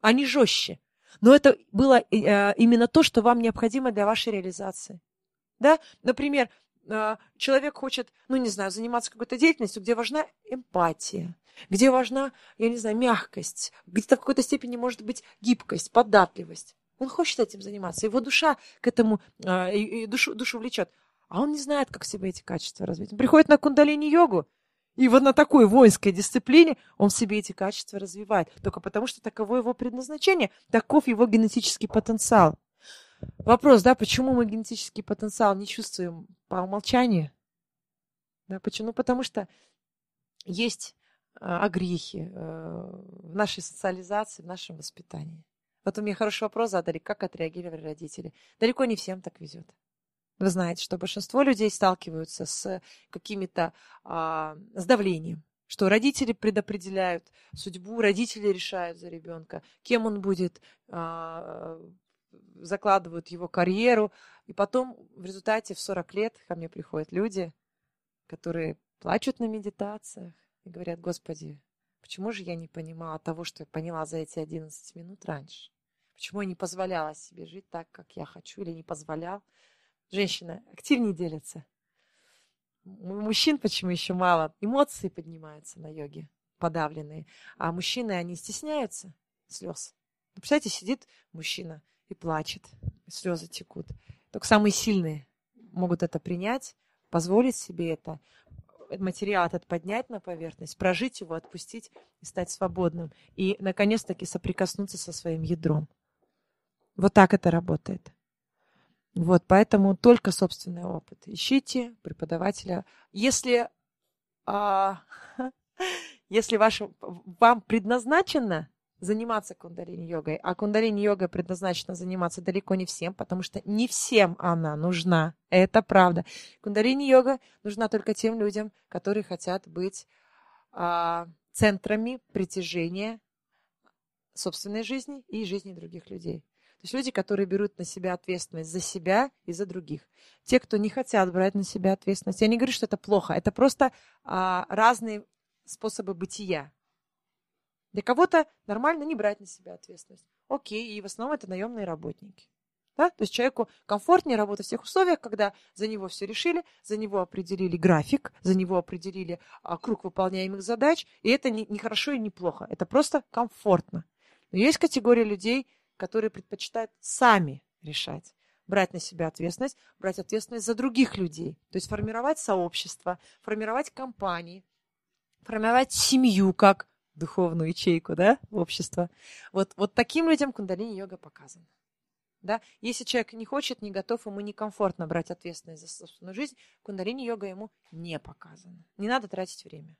а не жестче. Но это было э, именно то, что вам необходимо для вашей реализации. Да? Например, человек хочет, ну, не знаю, заниматься какой-то деятельностью, где важна эмпатия, где важна, я не знаю, мягкость, где-то в какой-то степени может быть гибкость, податливость. Он хочет этим заниматься, его душа к этому, а, и душу, душу влечет. А он не знает, как себе эти качества развить. Он приходит на кундалини-йогу, и вот на такой воинской дисциплине он в себе эти качества развивает. Только потому, что таково его предназначение, таков его генетический потенциал. Вопрос, да, почему мы генетический потенциал не чувствуем по умолчанию? Да, почему? Ну, потому что есть а, огрехи э, в нашей социализации, в нашем воспитании. Вот у меня хороший вопрос задали, как отреагировали родители. Далеко не всем так везет. Вы знаете, что большинство людей сталкиваются с какими-то, а, с давлением, что родители предопределяют судьбу, родители решают за ребенка, кем он будет, а, закладывают его карьеру. И потом в результате в 40 лет ко мне приходят люди, которые плачут на медитациях и говорят, Господи, почему же я не понимала того, что я поняла за эти 11 минут раньше? Почему я не позволяла себе жить так, как я хочу, или не позволял? Женщина активнее делится. У мужчин почему еще мало? Эмоции поднимаются на йоге, подавленные. А мужчины, они стесняются слез. Представляете, сидит мужчина и плачет, и слезы текут. Только самые сильные могут это принять, позволить себе это, материал этот поднять на поверхность, прожить его, отпустить и стать свободным. И, наконец-таки, соприкоснуться со своим ядром. Вот так это работает. Вот, поэтому только собственный опыт. Ищите преподавателя. Если, а, если ваше, вам предназначено заниматься кундалини-йогой, а кундалини-йога предназначена заниматься далеко не всем, потому что не всем она нужна. Это правда. Кундалини-йога нужна только тем людям, которые хотят быть а, центрами притяжения собственной жизни и жизни других людей. То есть люди, которые берут на себя ответственность за себя и за других. Те, кто не хотят брать на себя ответственность, я не говорю, что это плохо, это просто а, разные способы бытия. Для кого-то нормально не брать на себя ответственность. Окей, и в основном это наемные работники. Да? То есть человеку комфортнее работать в тех условиях, когда за него все решили, за него определили график, за него определили а, круг выполняемых задач, и это не, не хорошо и не плохо, это просто комфортно. Но есть категория людей, которые предпочитают сами решать, брать на себя ответственность, брать ответственность за других людей, то есть формировать сообщество, формировать компании, формировать семью как духовную ячейку, да, общества. Вот, вот таким людям кундалини-йога показана. Да? Если человек не хочет, не готов, ему некомфортно брать ответственность за собственную жизнь, кундалини-йога ему не показана. Не надо тратить время.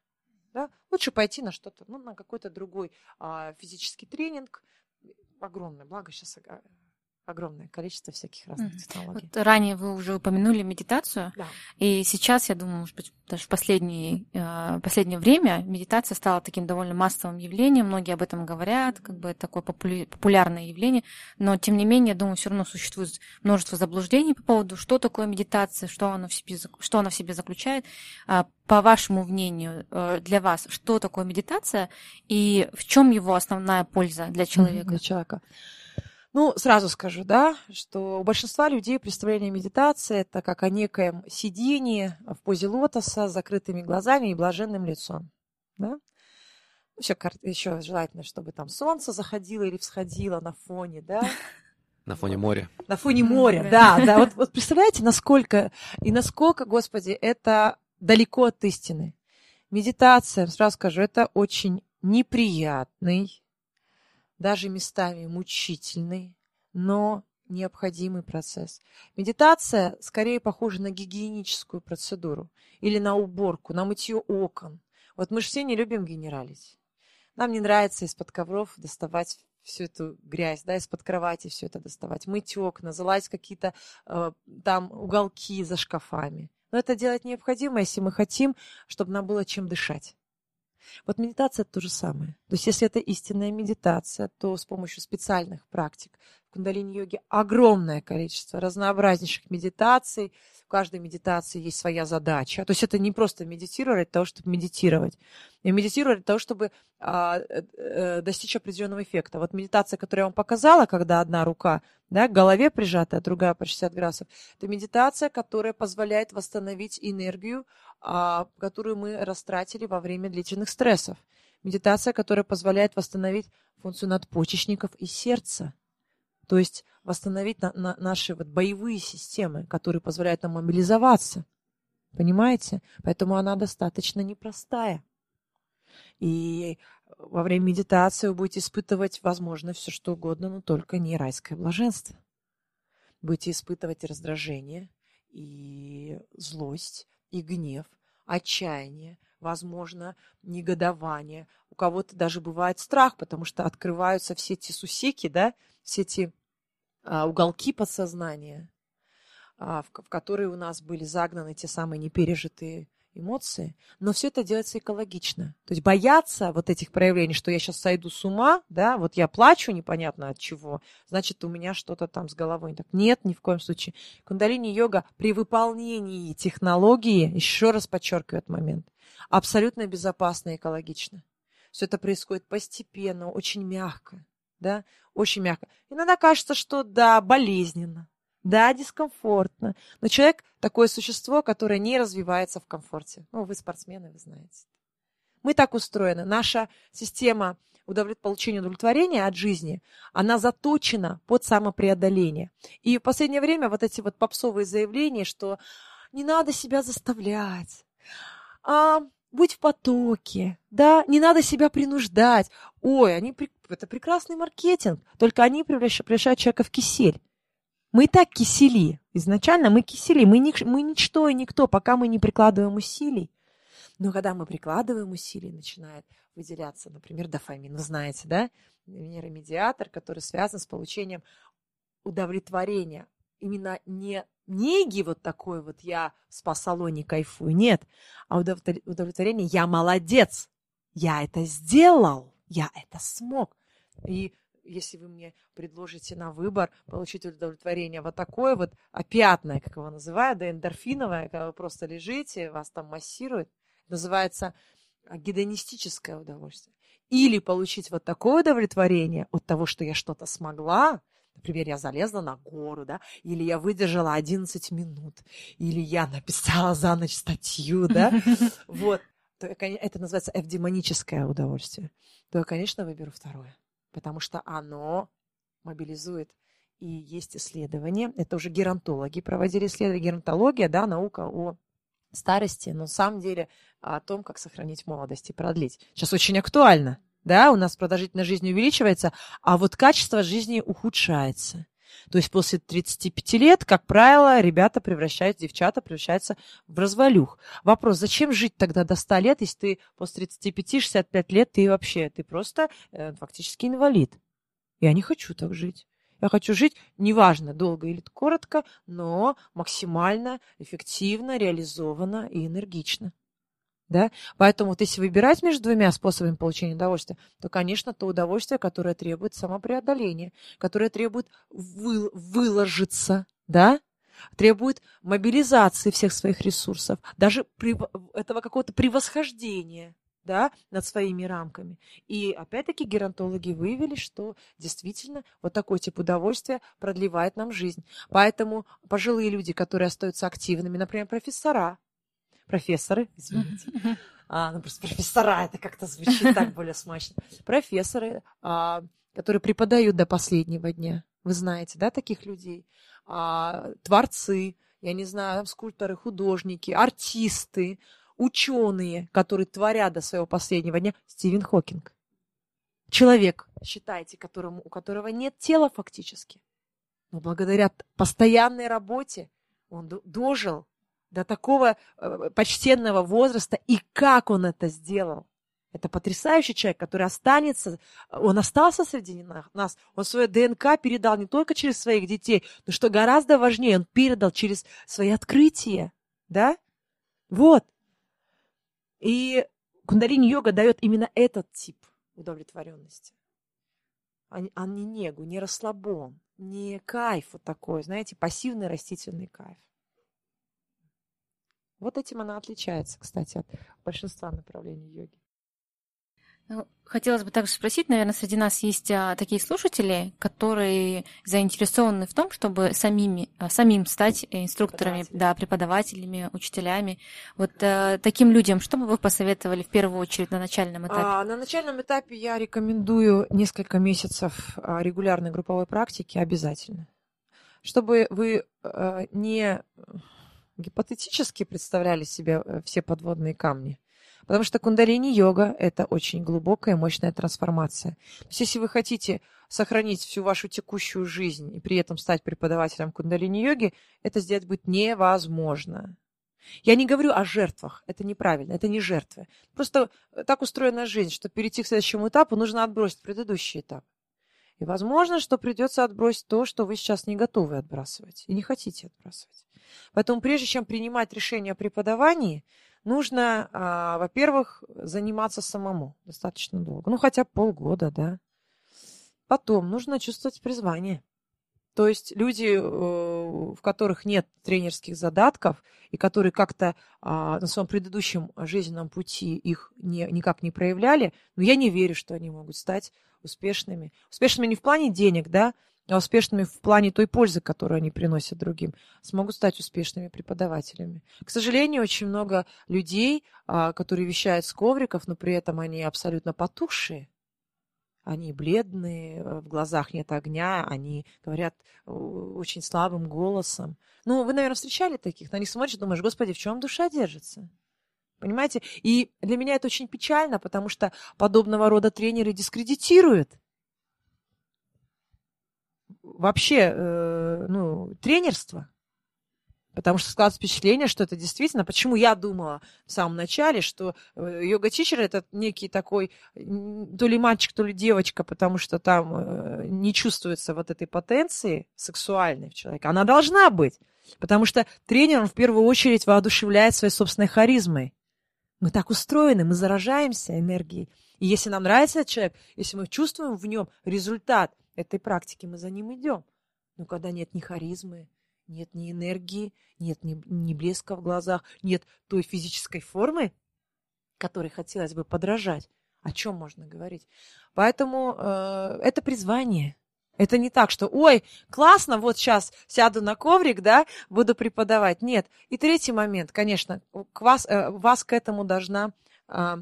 Да? Лучше пойти на что-то, ну, на какой-то другой а, физический тренинг. Огромное благо сейчас огромное количество всяких разных технологий. Вот ранее вы уже упомянули медитацию, да. и сейчас, я думаю, может быть, даже в последнее, э, последнее время медитация стала таким довольно массовым явлением, многие об этом говорят, как бы такое популярное явление, но тем не менее, я думаю, все равно существует множество заблуждений по поводу, что такое медитация, что она в себе, что она в себе заключает. А, по вашему мнению, э, для вас, что такое медитация и в чем его основная польза для человека? Для человека. Ну, сразу скажу, да, что у большинства людей представление медитации это как о некоем сидении в позе лотоса с закрытыми глазами и блаженным лицом. Да? Еще, еще желательно, чтобы там солнце заходило или всходило на фоне, да. На фоне моря. На фоне моря, да, да. Вот, вот представляете, насколько и насколько, Господи, это далеко от истины. Медитация, сразу скажу, это очень неприятный, даже местами мучительный, но необходимый процесс. Медитация скорее похожа на гигиеническую процедуру или на уборку, на мытье окон. Вот мы же все не любим генералить. Нам не нравится из-под ковров доставать всю эту грязь, да, из-под кровати все это доставать, мыть окна, залазить какие-то э, там уголки за шкафами. Но это делать необходимо, если мы хотим, чтобы нам было чем дышать. Вот медитация это то же самое. То есть если это истинная медитация, то с помощью специальных практик кундалини-йоге огромное количество разнообразнейших медитаций. В каждой медитации есть своя задача. То есть это не просто медитировать для того, чтобы медитировать. И медитировать для того, чтобы а, э, достичь определенного эффекта. Вот медитация, которую я вам показала, когда одна рука да, к голове прижатая, другая по 60 градусов, это медитация, которая позволяет восстановить энергию, а, которую мы растратили во время длительных стрессов. Медитация, которая позволяет восстановить функцию надпочечников и сердца. То есть восстановить на, на наши вот боевые системы, которые позволяют нам мобилизоваться. Понимаете? Поэтому она достаточно непростая. И во время медитации вы будете испытывать, возможно, все что угодно, но только не райское блаженство. Будете испытывать раздражение и злость, и гнев, отчаяние, возможно, негодование. У кого-то даже бывает страх, потому что открываются все эти сусеки, да, все эти а, уголки подсознания, а, в, в которые у нас были загнаны те самые непережитые эмоции, но все это делается экологично. То есть бояться вот этих проявлений, что я сейчас сойду с ума, да, вот я плачу непонятно от чего, значит, у меня что-то там с головой так. Нет, ни в коем случае. Кундалини-йога при выполнении технологии, еще раз подчеркиваю этот момент, абсолютно безопасно и экологично. Все это происходит постепенно, очень мягко, да, очень мягко. Иногда кажется, что да, болезненно, да, дискомфортно. Но человек такое существо, которое не развивается в комфорте. Ну, вы спортсмены, вы знаете. Мы так устроены. Наша система удовлет... получения удовлетворения от жизни, она заточена под самопреодоление. И в последнее время вот эти вот попсовые заявления, что не надо себя заставлять, а будь в потоке, да, не надо себя принуждать. Ой, они, это прекрасный маркетинг, только они превращают человека в кисель. Мы и так кисели. Изначально мы кисели. Мы, ни, мы ничто и никто, пока мы не прикладываем усилий. Но когда мы прикладываем усилий, начинает выделяться, например, дофамин. Вы знаете, да? Нейромедиатор, который связан с получением удовлетворения. Именно не неги вот такой вот я в спа-салоне кайфую, нет. А удовлетворение я молодец, я это сделал, я это смог. И если вы мне предложите на выбор получить удовлетворение вот такое вот опятное, как его называют, да, эндорфиновое, когда вы просто лежите, вас там массируют, называется а, гедонистическое удовольствие. Или получить вот такое удовлетворение от того, что я что-то смогла, Например, я залезла на гору, да, или я выдержала 11 минут, или я написала за ночь статью, да, вот. То, это называется эвдемоническое удовольствие. То я, конечно, выберу второе потому что оно мобилизует. И есть исследования, это уже геронтологи проводили исследования. Геронтология, да, наука о старости, но на самом деле о том, как сохранить молодость и продлить. Сейчас очень актуально, да, у нас продолжительность жизни увеличивается, а вот качество жизни ухудшается. То есть после 35 лет, как правило, ребята превращаются, девчата превращаются в развалюх. Вопрос, зачем жить тогда до 100 лет, если ты после 35-65 лет, ты вообще, ты просто э, фактически инвалид. Я не хочу так жить. Я хочу жить, неважно, долго или коротко, но максимально эффективно, реализованно и энергично. Да? Поэтому вот если выбирать между двумя способами получения удовольствия, то, конечно, то удовольствие, которое требует самопреодоления, которое требует вы, выложиться, да? требует мобилизации всех своих ресурсов, даже при, этого какого-то превосхождения да, над своими рамками. И опять-таки геронтологи выявили, что действительно вот такой тип удовольствия продлевает нам жизнь. Поэтому пожилые люди, которые остаются активными, например, профессора, профессоры, извините, а, ну просто профессора, это как-то звучит так более смачно, профессоры, а, которые преподают до последнего дня, вы знаете, да, таких людей, а, творцы, я не знаю, скульпторы, художники, артисты, ученые, которые творят до своего последнего дня, Стивен Хокинг. Человек, считайте, которому, у которого нет тела фактически, но благодаря постоянной работе он дожил до такого э, почтенного возраста, и как он это сделал. Это потрясающий человек, который останется, он остался среди нас, он свое ДНК передал не только через своих детей, но что гораздо важнее, он передал через свои открытия, да? Вот. И кундалини-йога дает именно этот тип удовлетворенности. А, не негу, не расслабон, не кайф вот такой, знаете, пассивный растительный кайф. Вот этим она отличается, кстати, от большинства направлений йоги. Ну, хотелось бы также спросить, наверное, среди нас есть а, такие слушатели, которые заинтересованы в том, чтобы самими, а, самим стать инструкторами, да, преподавателями, учителями. Вот а, таким людям, что бы вы посоветовали в первую очередь на начальном этапе? А, на начальном этапе я рекомендую несколько месяцев а, регулярной групповой практики обязательно, чтобы вы а, не гипотетически представляли себе э, все подводные камни. Потому что кундалини-йога – это очень глубокая, мощная трансформация. То есть, если вы хотите сохранить всю вашу текущую жизнь и при этом стать преподавателем кундалини-йоги, это сделать будет невозможно. Я не говорю о жертвах, это неправильно, это не жертвы. Просто э, так устроена жизнь, что перейти к следующему этапу нужно отбросить предыдущий этап. И возможно, что придется отбросить то, что вы сейчас не готовы отбрасывать и не хотите отбрасывать. Поэтому прежде чем принимать решение о преподавании, нужно, а, во-первых, заниматься самому достаточно долго. Ну, хотя полгода, да. Потом нужно чувствовать призвание. То есть люди, э, в которых нет тренерских задатков и которые как-то а, на своем предыдущем жизненном пути их не, никак не проявляли, но я не верю, что они могут стать успешными. Успешными не в плане денег, да, а успешными в плане той пользы, которую они приносят другим, смогут стать успешными преподавателями. К сожалению, очень много людей, а, которые вещают с ковриков, но при этом они абсолютно потухшие, они бледные, э, в глазах нет огня, они говорят э, очень слабым голосом. Ну, вы, наверное, встречали таких, на них смотришь, думаешь, господи, в чем душа держится? Понимаете? И для меня это очень печально, потому что подобного рода тренеры дискредитируют вообще э, ну, тренерство. Потому что складывается впечатление, что это действительно... Почему я думала в самом начале, что э, йога-тичер это некий такой то ли мальчик, то ли девочка, потому что там э, не чувствуется вот этой потенции сексуальной в человеке. Она должна быть. Потому что тренер, он в первую очередь воодушевляет своей собственной харизмой. Мы так устроены, мы заражаемся энергией. И если нам нравится этот человек, если мы чувствуем в нем результат этой практики, мы за ним идем. Но когда нет ни харизмы, нет ни энергии, нет ни, ни блеска в глазах, нет той физической формы, которой хотелось бы подражать. О чем можно говорить? Поэтому э, это призвание. Это не так, что, ой, классно, вот сейчас сяду на коврик, да, буду преподавать. Нет. И третий момент, конечно, к вас, э, вас к этому должна э,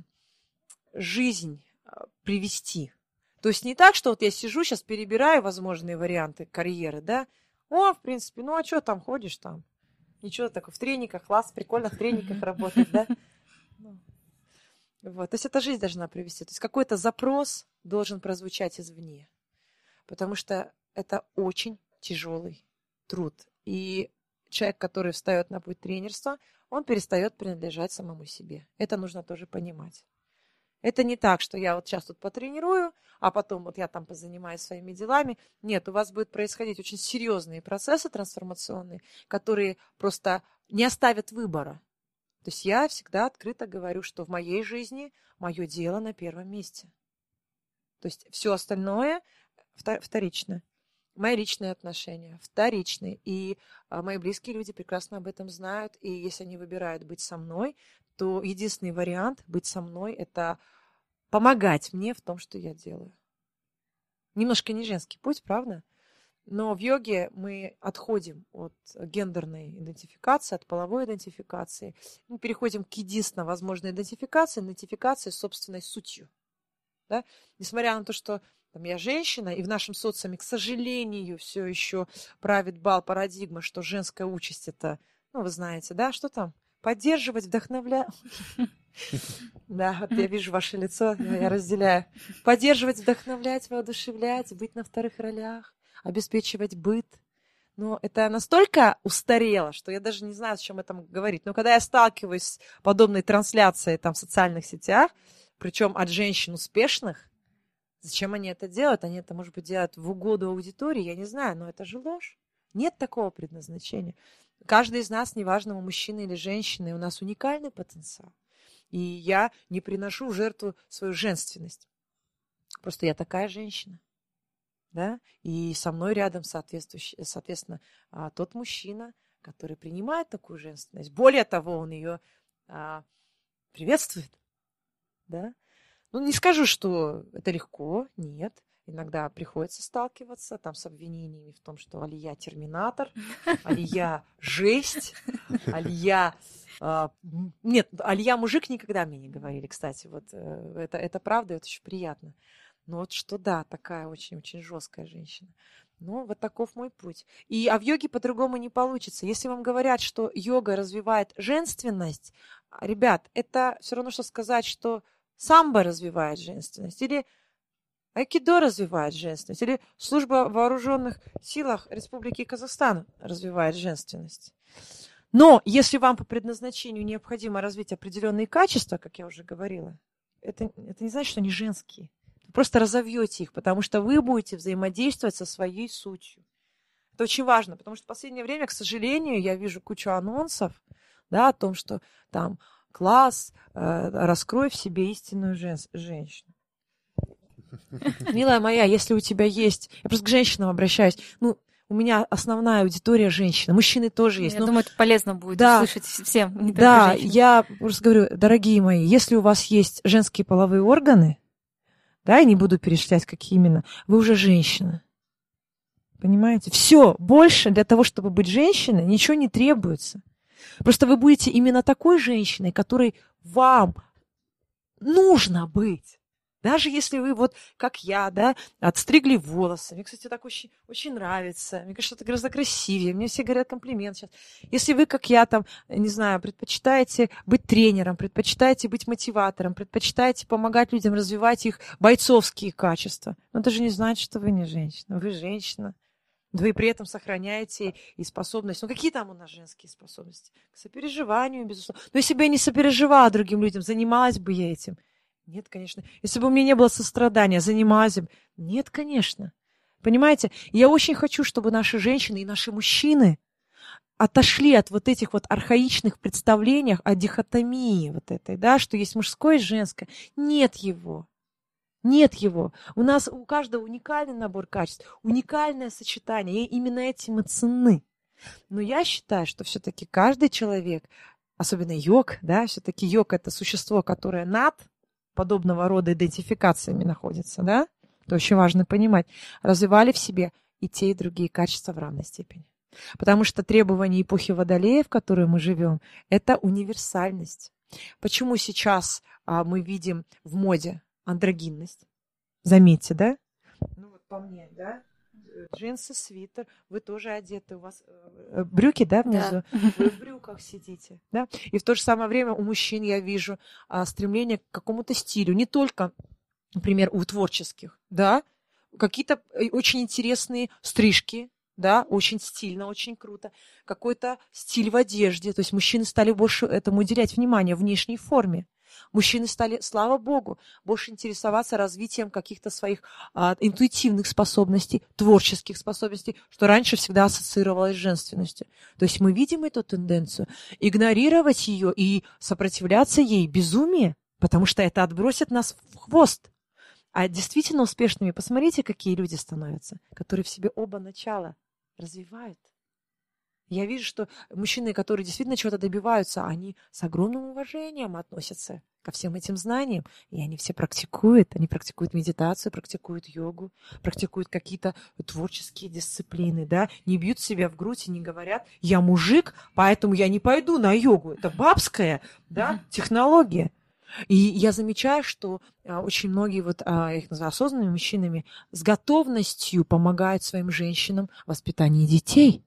жизнь э, привести. То есть не так, что вот я сижу, сейчас перебираю возможные варианты карьеры, да, о, в принципе, ну а что там ходишь там? Ничего такого, в трениках, класс, прикольно в трениках работать, да? Ну. Вот. То есть эта жизнь должна привести. То есть какой-то запрос должен прозвучать извне. Потому что это очень тяжелый труд. И человек, который встает на путь тренерства, он перестает принадлежать самому себе. Это нужно тоже понимать. Это не так, что я вот сейчас тут потренирую, а потом вот я там позанимаюсь своими делами. Нет, у вас будут происходить очень серьезные процессы трансформационные, которые просто не оставят выбора. То есть я всегда открыто говорю, что в моей жизни мое дело на первом месте. То есть все остальное вторично. Мои личные отношения вторичны. И а, мои близкие люди прекрасно об этом знают. И если они выбирают быть со мной, то единственный вариант быть со мной – это помогать мне в том, что я делаю. Немножко не женский путь, правда? Но в йоге мы отходим от гендерной идентификации, от половой идентификации. Мы переходим к единственно возможной идентификации, идентификации собственной сутью. Да? Несмотря на то, что там, я женщина, и в нашем социуме, к сожалению, все еще правит бал парадигма, что женская участь это, ну, вы знаете, да, что там? Поддерживать, вдохновлять. Да, вот я вижу ваше лицо, я разделяю. Поддерживать, вдохновлять, воодушевлять, быть на вторых ролях, обеспечивать быт. Но это настолько устарело, что я даже не знаю, о чем этом говорить. Но когда я сталкиваюсь с подобной трансляцией там, в социальных сетях, причем от женщин успешных, зачем они это делают? Они это, может быть, делают в угоду аудитории, я не знаю, но это же ложь. Нет такого предназначения. Каждый из нас, неважно, мужчина или женщина, у нас уникальный потенциал. И я не приношу в жертву свою женственность. Просто я такая женщина. Да? И со мной рядом, соответственно, а, тот мужчина, который принимает такую женственность. Более того, он ее а, приветствует. Да? Ну, не скажу, что это легко, нет. Иногда приходится сталкиваться там с обвинениями в том, что Алия терминатор, Алия жесть, Алия... Э, нет, Алия мужик никогда мне не говорили, кстати. Вот э, это, это правда, это очень приятно. Но вот что да, такая очень-очень жесткая женщина. Ну, вот таков мой путь. И, а в йоге по-другому не получится. Если вам говорят, что йога развивает женственность, ребят, это все равно, что сказать, что самбо развивает женственность. Или Айкидо развивает женственность, или служба в вооруженных силах Республики Казахстан развивает женственность. Но если вам по предназначению необходимо развить определенные качества, как я уже говорила, это, это не значит, что они женские. Вы просто разовьете их, потому что вы будете взаимодействовать со своей сутью. Это очень важно, потому что в последнее время, к сожалению, я вижу кучу анонсов да, о том, что там класс, э, раскрой в себе истинную жен... женщину. Милая моя, если у тебя есть... Я просто к женщинам обращаюсь. Ну, у меня основная аудитория женщины. Мужчины тоже есть. Я но... думаю, это полезно будет Да. услышать всем. Да, я просто говорю, дорогие мои, если у вас есть женские половые органы, да, я не буду перечислять, какие именно, вы уже женщина. Понимаете? Все, больше для того, чтобы быть женщиной, ничего не требуется. Просто вы будете именно такой женщиной, которой вам нужно быть. Даже если вы вот, как я, да, отстригли волосы. Мне, кстати, так очень, очень нравится. Мне кажется, это гораздо красивее. Мне все говорят комплимент сейчас. Если вы, как я, там, не знаю, предпочитаете быть тренером, предпочитаете быть мотиватором, предпочитаете помогать людям развивать их бойцовские качества, но это же не значит, что вы не женщина. Вы женщина. Вы при этом сохраняете и способность. Ну, какие там у нас женские способности? К сопереживанию, безусловно. Но если бы я не сопереживала другим людям, занималась бы я этим. Нет, конечно. Если бы у меня не было сострадания, занималась бы. Нет, конечно. Понимаете? Я очень хочу, чтобы наши женщины и наши мужчины отошли от вот этих вот архаичных представлений о дихотомии вот этой, да, что есть мужское и женское. Нет его. Нет его. У нас у каждого уникальный набор качеств, уникальное сочетание, и именно этим и ценны. Но я считаю, что все-таки каждый человек, особенно йог, да, все-таки йог это существо, которое над подобного рода идентификациями находится, да, это очень важно понимать, развивали в себе и те, и другие качества в равной степени. Потому что требования эпохи Водолея, в которой мы живем, это универсальность. Почему сейчас а, мы видим в моде андрогинность? Заметьте, да? Ну вот по мне, да? Джинсы, свитер, вы тоже одеты, у вас э, брюки, да, внизу? Да. Вы в брюках сидите, да? И в то же самое время у мужчин я вижу а, стремление к какому-то стилю, не только, например, у творческих, да, какие-то э, очень интересные стрижки, да, очень стильно, очень круто. Какой-то стиль в одежде. То есть мужчины стали больше этому уделять внимание, внешней форме. Мужчины стали, слава богу, больше интересоваться развитием каких-то своих а, интуитивных способностей, творческих способностей, что раньше всегда ассоциировалось с женственностью. То есть мы видим эту тенденцию. Игнорировать ее и сопротивляться ей безумие, потому что это отбросит нас в хвост. А действительно успешными, посмотрите, какие люди становятся, которые в себе оба начала развивают. Я вижу, что мужчины, которые действительно чего-то добиваются, они с огромным уважением относятся ко всем этим знаниям. И они все практикуют. Они практикуют медитацию, практикуют йогу, практикуют какие-то творческие дисциплины, да, не бьют себя в грудь и не говорят, я мужик, поэтому я не пойду на йогу. Это бабская, да, технология. И я замечаю, что а, очень многие, вот, а, я их называю осознанными мужчинами, с готовностью помогают своим женщинам в воспитании детей.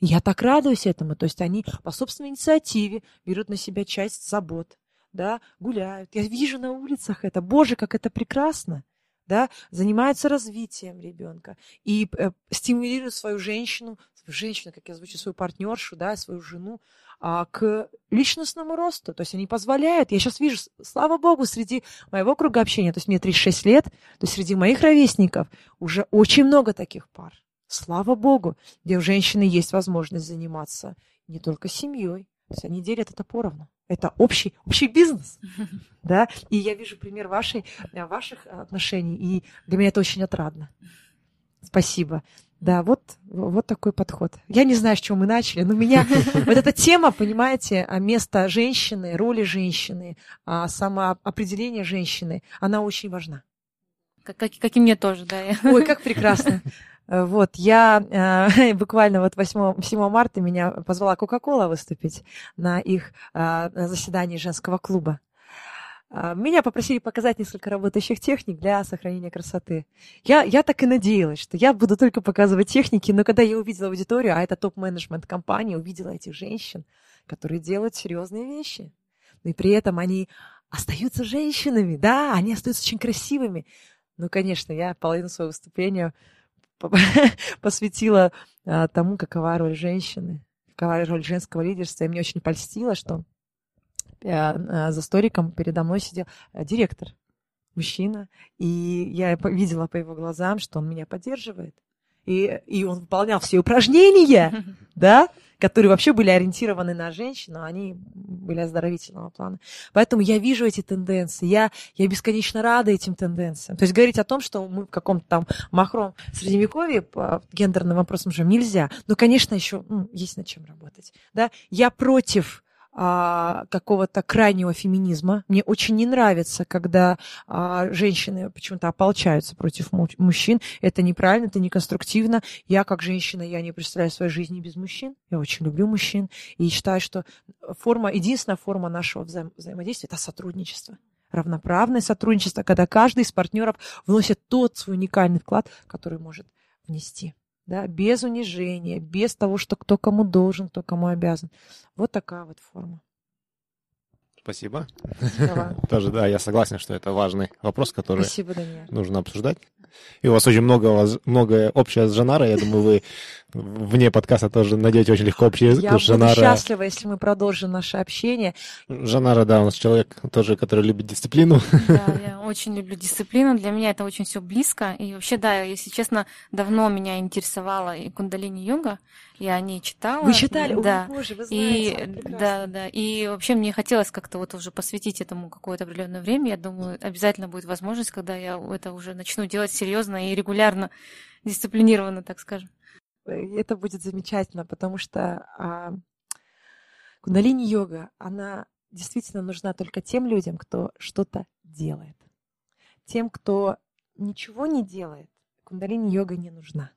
Я так радуюсь этому. То есть они по собственной инициативе берут на себя часть забот, да, гуляют. Я вижу на улицах это. Боже, как это прекрасно! Да, занимаются развитием ребенка и э, стимулируют свою женщину, свою женщину, как я звучу, свою партнершу, да, свою жену а, к личностному росту. То есть они позволяют. Я сейчас вижу, слава богу, среди моего круга общения, то есть мне 36 лет, то есть среди моих ровесников уже очень много таких пар. Слава богу, где у женщины есть возможность заниматься не только семьей, то есть они делят это поровну. Это общий, общий бизнес. Да? И я вижу пример вашей, ваших отношений, и для меня это очень отрадно. Спасибо. Да, вот, вот такой подход. Я не знаю, с чего мы начали, но меня вот эта тема, понимаете, место женщины, роли женщины, а, самоопределение женщины, она очень важна. Как, как, как и мне тоже, да. Ой, как прекрасно. Вот, я э, буквально вот 8, 7 марта меня позвала Кока-Кола выступить на их э, заседании женского клуба. Э, меня попросили показать несколько работающих техник для сохранения красоты. Я, я так и надеялась, что я буду только показывать техники, но когда я увидела аудиторию, а это топ-менеджмент компании, увидела этих женщин, которые делают серьезные вещи. Но и при этом они остаются женщинами, да, они остаются очень красивыми. Ну, конечно, я половину своего выступления посвятила а, тому, какова роль женщины, какова роль женского лидерства. И мне очень польстило, что а, за столиком передо мной сидел а, директор, мужчина, и я видела по его глазам, что он меня поддерживает. и, и он выполнял все упражнения, да, которые вообще были ориентированы на женщину, они были оздоровительного плана. Поэтому я вижу эти тенденции, я, я бесконечно рада этим тенденциям. То есть говорить о том, что мы в каком-то там махром средневековье по гендерным вопросам уже нельзя. Но, конечно, еще ну, есть над чем работать. Да? Я против а, какого-то крайнего феминизма. Мне очень не нравится, когда а, женщины почему-то ополчаются против мужчин. Это неправильно, это неконструктивно. Я, как женщина, я не представляю своей жизни без мужчин. Я очень люблю мужчин. И считаю, что форма, единственная форма нашего взаим взаимодействия – это сотрудничество равноправное сотрудничество, когда каждый из партнеров вносит тот свой уникальный вклад, который может внести да, без унижения, без того, что кто кому должен, кто кому обязан. Вот такая вот форма. Спасибо. Спасибо. Тоже, да, я согласен, что это важный вопрос, который Спасибо, нужно обсуждать. И у вас очень много, много общего с Жанарой. Я думаю, вы вне подкаста тоже найдете очень легко общий язык. Я буду Жанара... счастлива, если мы продолжим наше общение. Жанара, да, у нас человек тоже, который любит дисциплину. Да, я очень люблю дисциплину. Для меня это очень все близко. И вообще, да, если честно, давно меня интересовала и кундалини-йога. Я о ней читала. Вы читали? Да. О, боже, вы знаете. И, да, да. И вообще мне хотелось как-то вот уже посвятить этому какое-то определенное время. Я думаю, обязательно будет возможность, когда я это уже начну делать серьезно и регулярно, дисциплинированно, так скажем. Это будет замечательно, потому что а, кундалини-йога, она действительно нужна только тем людям, кто что-то делает. Тем, кто ничего не делает, кундалини-йога не нужна.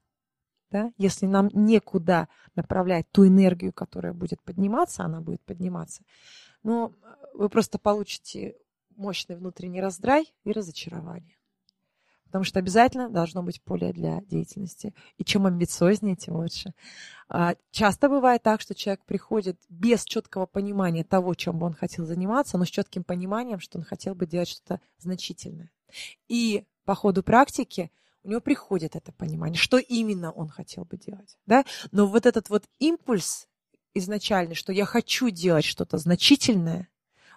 Да? Если нам некуда направлять ту энергию, которая будет подниматься, она будет подниматься. Но вы просто получите мощный внутренний раздрай и разочарование потому что обязательно должно быть поле для деятельности. И чем амбициознее, тем лучше. А, часто бывает так, что человек приходит без четкого понимания того, чем бы он хотел заниматься, но с четким пониманием, что он хотел бы делать что-то значительное. И по ходу практики у него приходит это понимание, что именно он хотел бы делать. Да? Но вот этот вот импульс изначальный, что я хочу делать что-то значительное,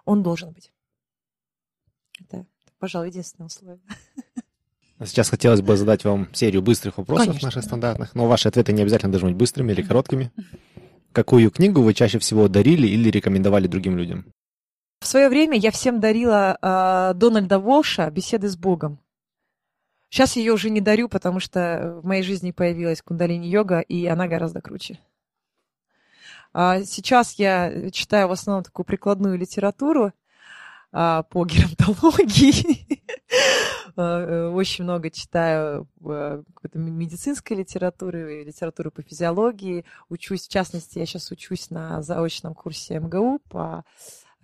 он должен быть. Это, пожалуй, единственное условие. Сейчас хотелось бы задать вам серию быстрых вопросов Конечно. наших стандартных, но ваши ответы не обязательно должны быть быстрыми или короткими. Какую книгу вы чаще всего дарили или рекомендовали другим людям? В свое время я всем дарила э, Дональда Волша «Беседы с Богом». Сейчас ее уже не дарю, потому что в моей жизни появилась кундалини-йога, и она гораздо круче. А сейчас я читаю в основном такую прикладную литературу а, по геронтологии. А, э, очень много читаю а, какой-то медицинской литературы, литературы по физиологии. Учусь, в частности, я сейчас учусь на заочном курсе МГУ по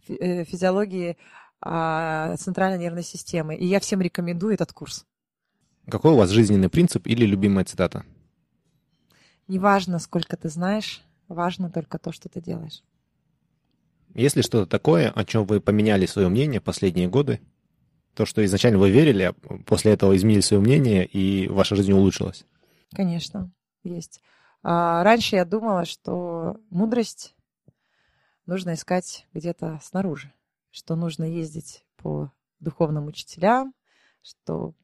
э, физиологии центральной нервной системы. И я всем рекомендую этот курс. Какой у вас жизненный принцип или любимая цитата? Неважно, сколько ты знаешь, важно только то, что ты делаешь. Есть ли что-то такое, о чем вы поменяли свое мнение последние годы? То, что изначально вы верили, а после этого изменили свое мнение, и ваша жизнь улучшилась? Конечно, есть. А раньше я думала, что мудрость нужно искать где-то снаружи, что нужно ездить по духовным учителям, что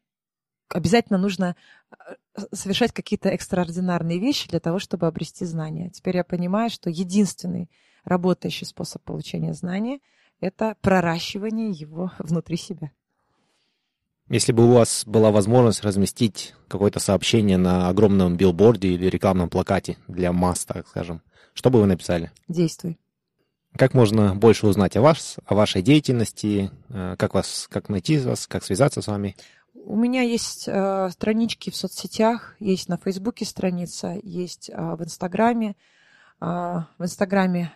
обязательно нужно э, совершать какие-то экстраординарные вещи для того, чтобы обрести знания. Теперь я понимаю, что единственный работающий способ получения знания – это проращивание его внутри себя. Если бы у вас была возможность разместить какое-то сообщение на огромном билборде или рекламном плакате для масс, так скажем, что бы вы написали? Действуй. Как можно больше узнать о вас, о вашей деятельности, э, как вас, как найти вас, как связаться с вами? У меня есть э, странички в соцсетях, есть на Фейсбуке страница, есть э, в Инстаграме. Э, в Инстаграме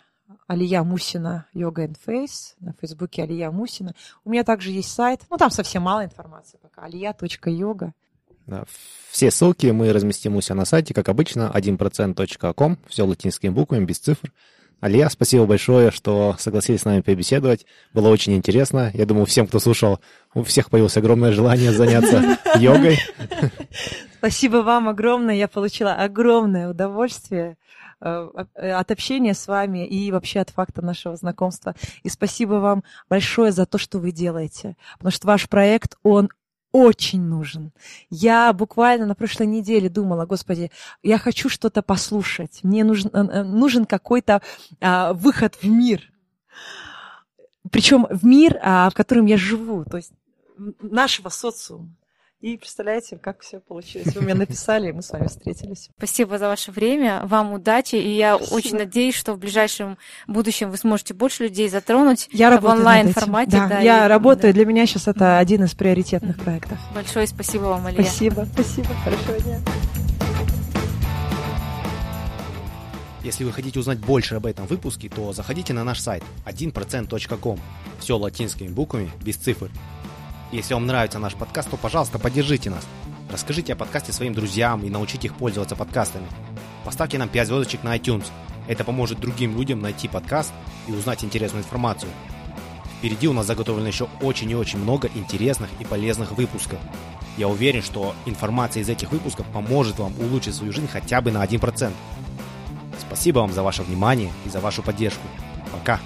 Алия Мусина Йога and Face, на Фейсбуке Алия Мусина. У меня также есть сайт, ну там совсем мало информации пока, алия.йога. Да, все ссылки мы разместим у себя на сайте, как обычно, 1%.com, все латинскими буквами, без цифр. Алия, спасибо большое, что согласились с нами побеседовать. Было очень интересно. Я думаю, всем, кто слушал, у всех появилось огромное желание заняться йогой. Спасибо вам огромное. Я получила огромное удовольствие Э, от общения с вами и вообще от факта нашего знакомства. И спасибо вам большое за то, что вы делаете. Потому что ваш проект, он очень нужен. Я буквально на прошлой неделе думала, господи, я хочу что-то послушать, мне нужен, э, э, нужен какой-то а, выход в мир. Причем в мир, а, в котором я живу, то есть нашего социума. И представляете, как все получилось. Вы мне написали, и мы с вами встретились. Спасибо за ваше время. Вам удачи. И я Спасибо. очень надеюсь, что в ближайшем будущем вы сможете больше людей затронуть я в онлайн-формате. Да, да, я и, работаю. Да. Для меня сейчас это один из приоритетных проектов. Большое спасибо вам, Алия. Спасибо, спасибо. Хорошего дня. Если вы хотите узнать больше об этом выпуске, то заходите на наш сайт 1%.com. Все латинскими буквами, без цифр. Если вам нравится наш подкаст, то, пожалуйста, поддержите нас. Расскажите о подкасте своим друзьям и научите их пользоваться подкастами. Поставьте нам 5 звездочек на iTunes. Это поможет другим людям найти подкаст и узнать интересную информацию. Впереди у нас заготовлено еще очень и очень много интересных и полезных выпусков. Я уверен, что информация из этих выпусков поможет вам улучшить свою жизнь хотя бы на 1%. Спасибо вам за ваше внимание и за вашу поддержку. Пока!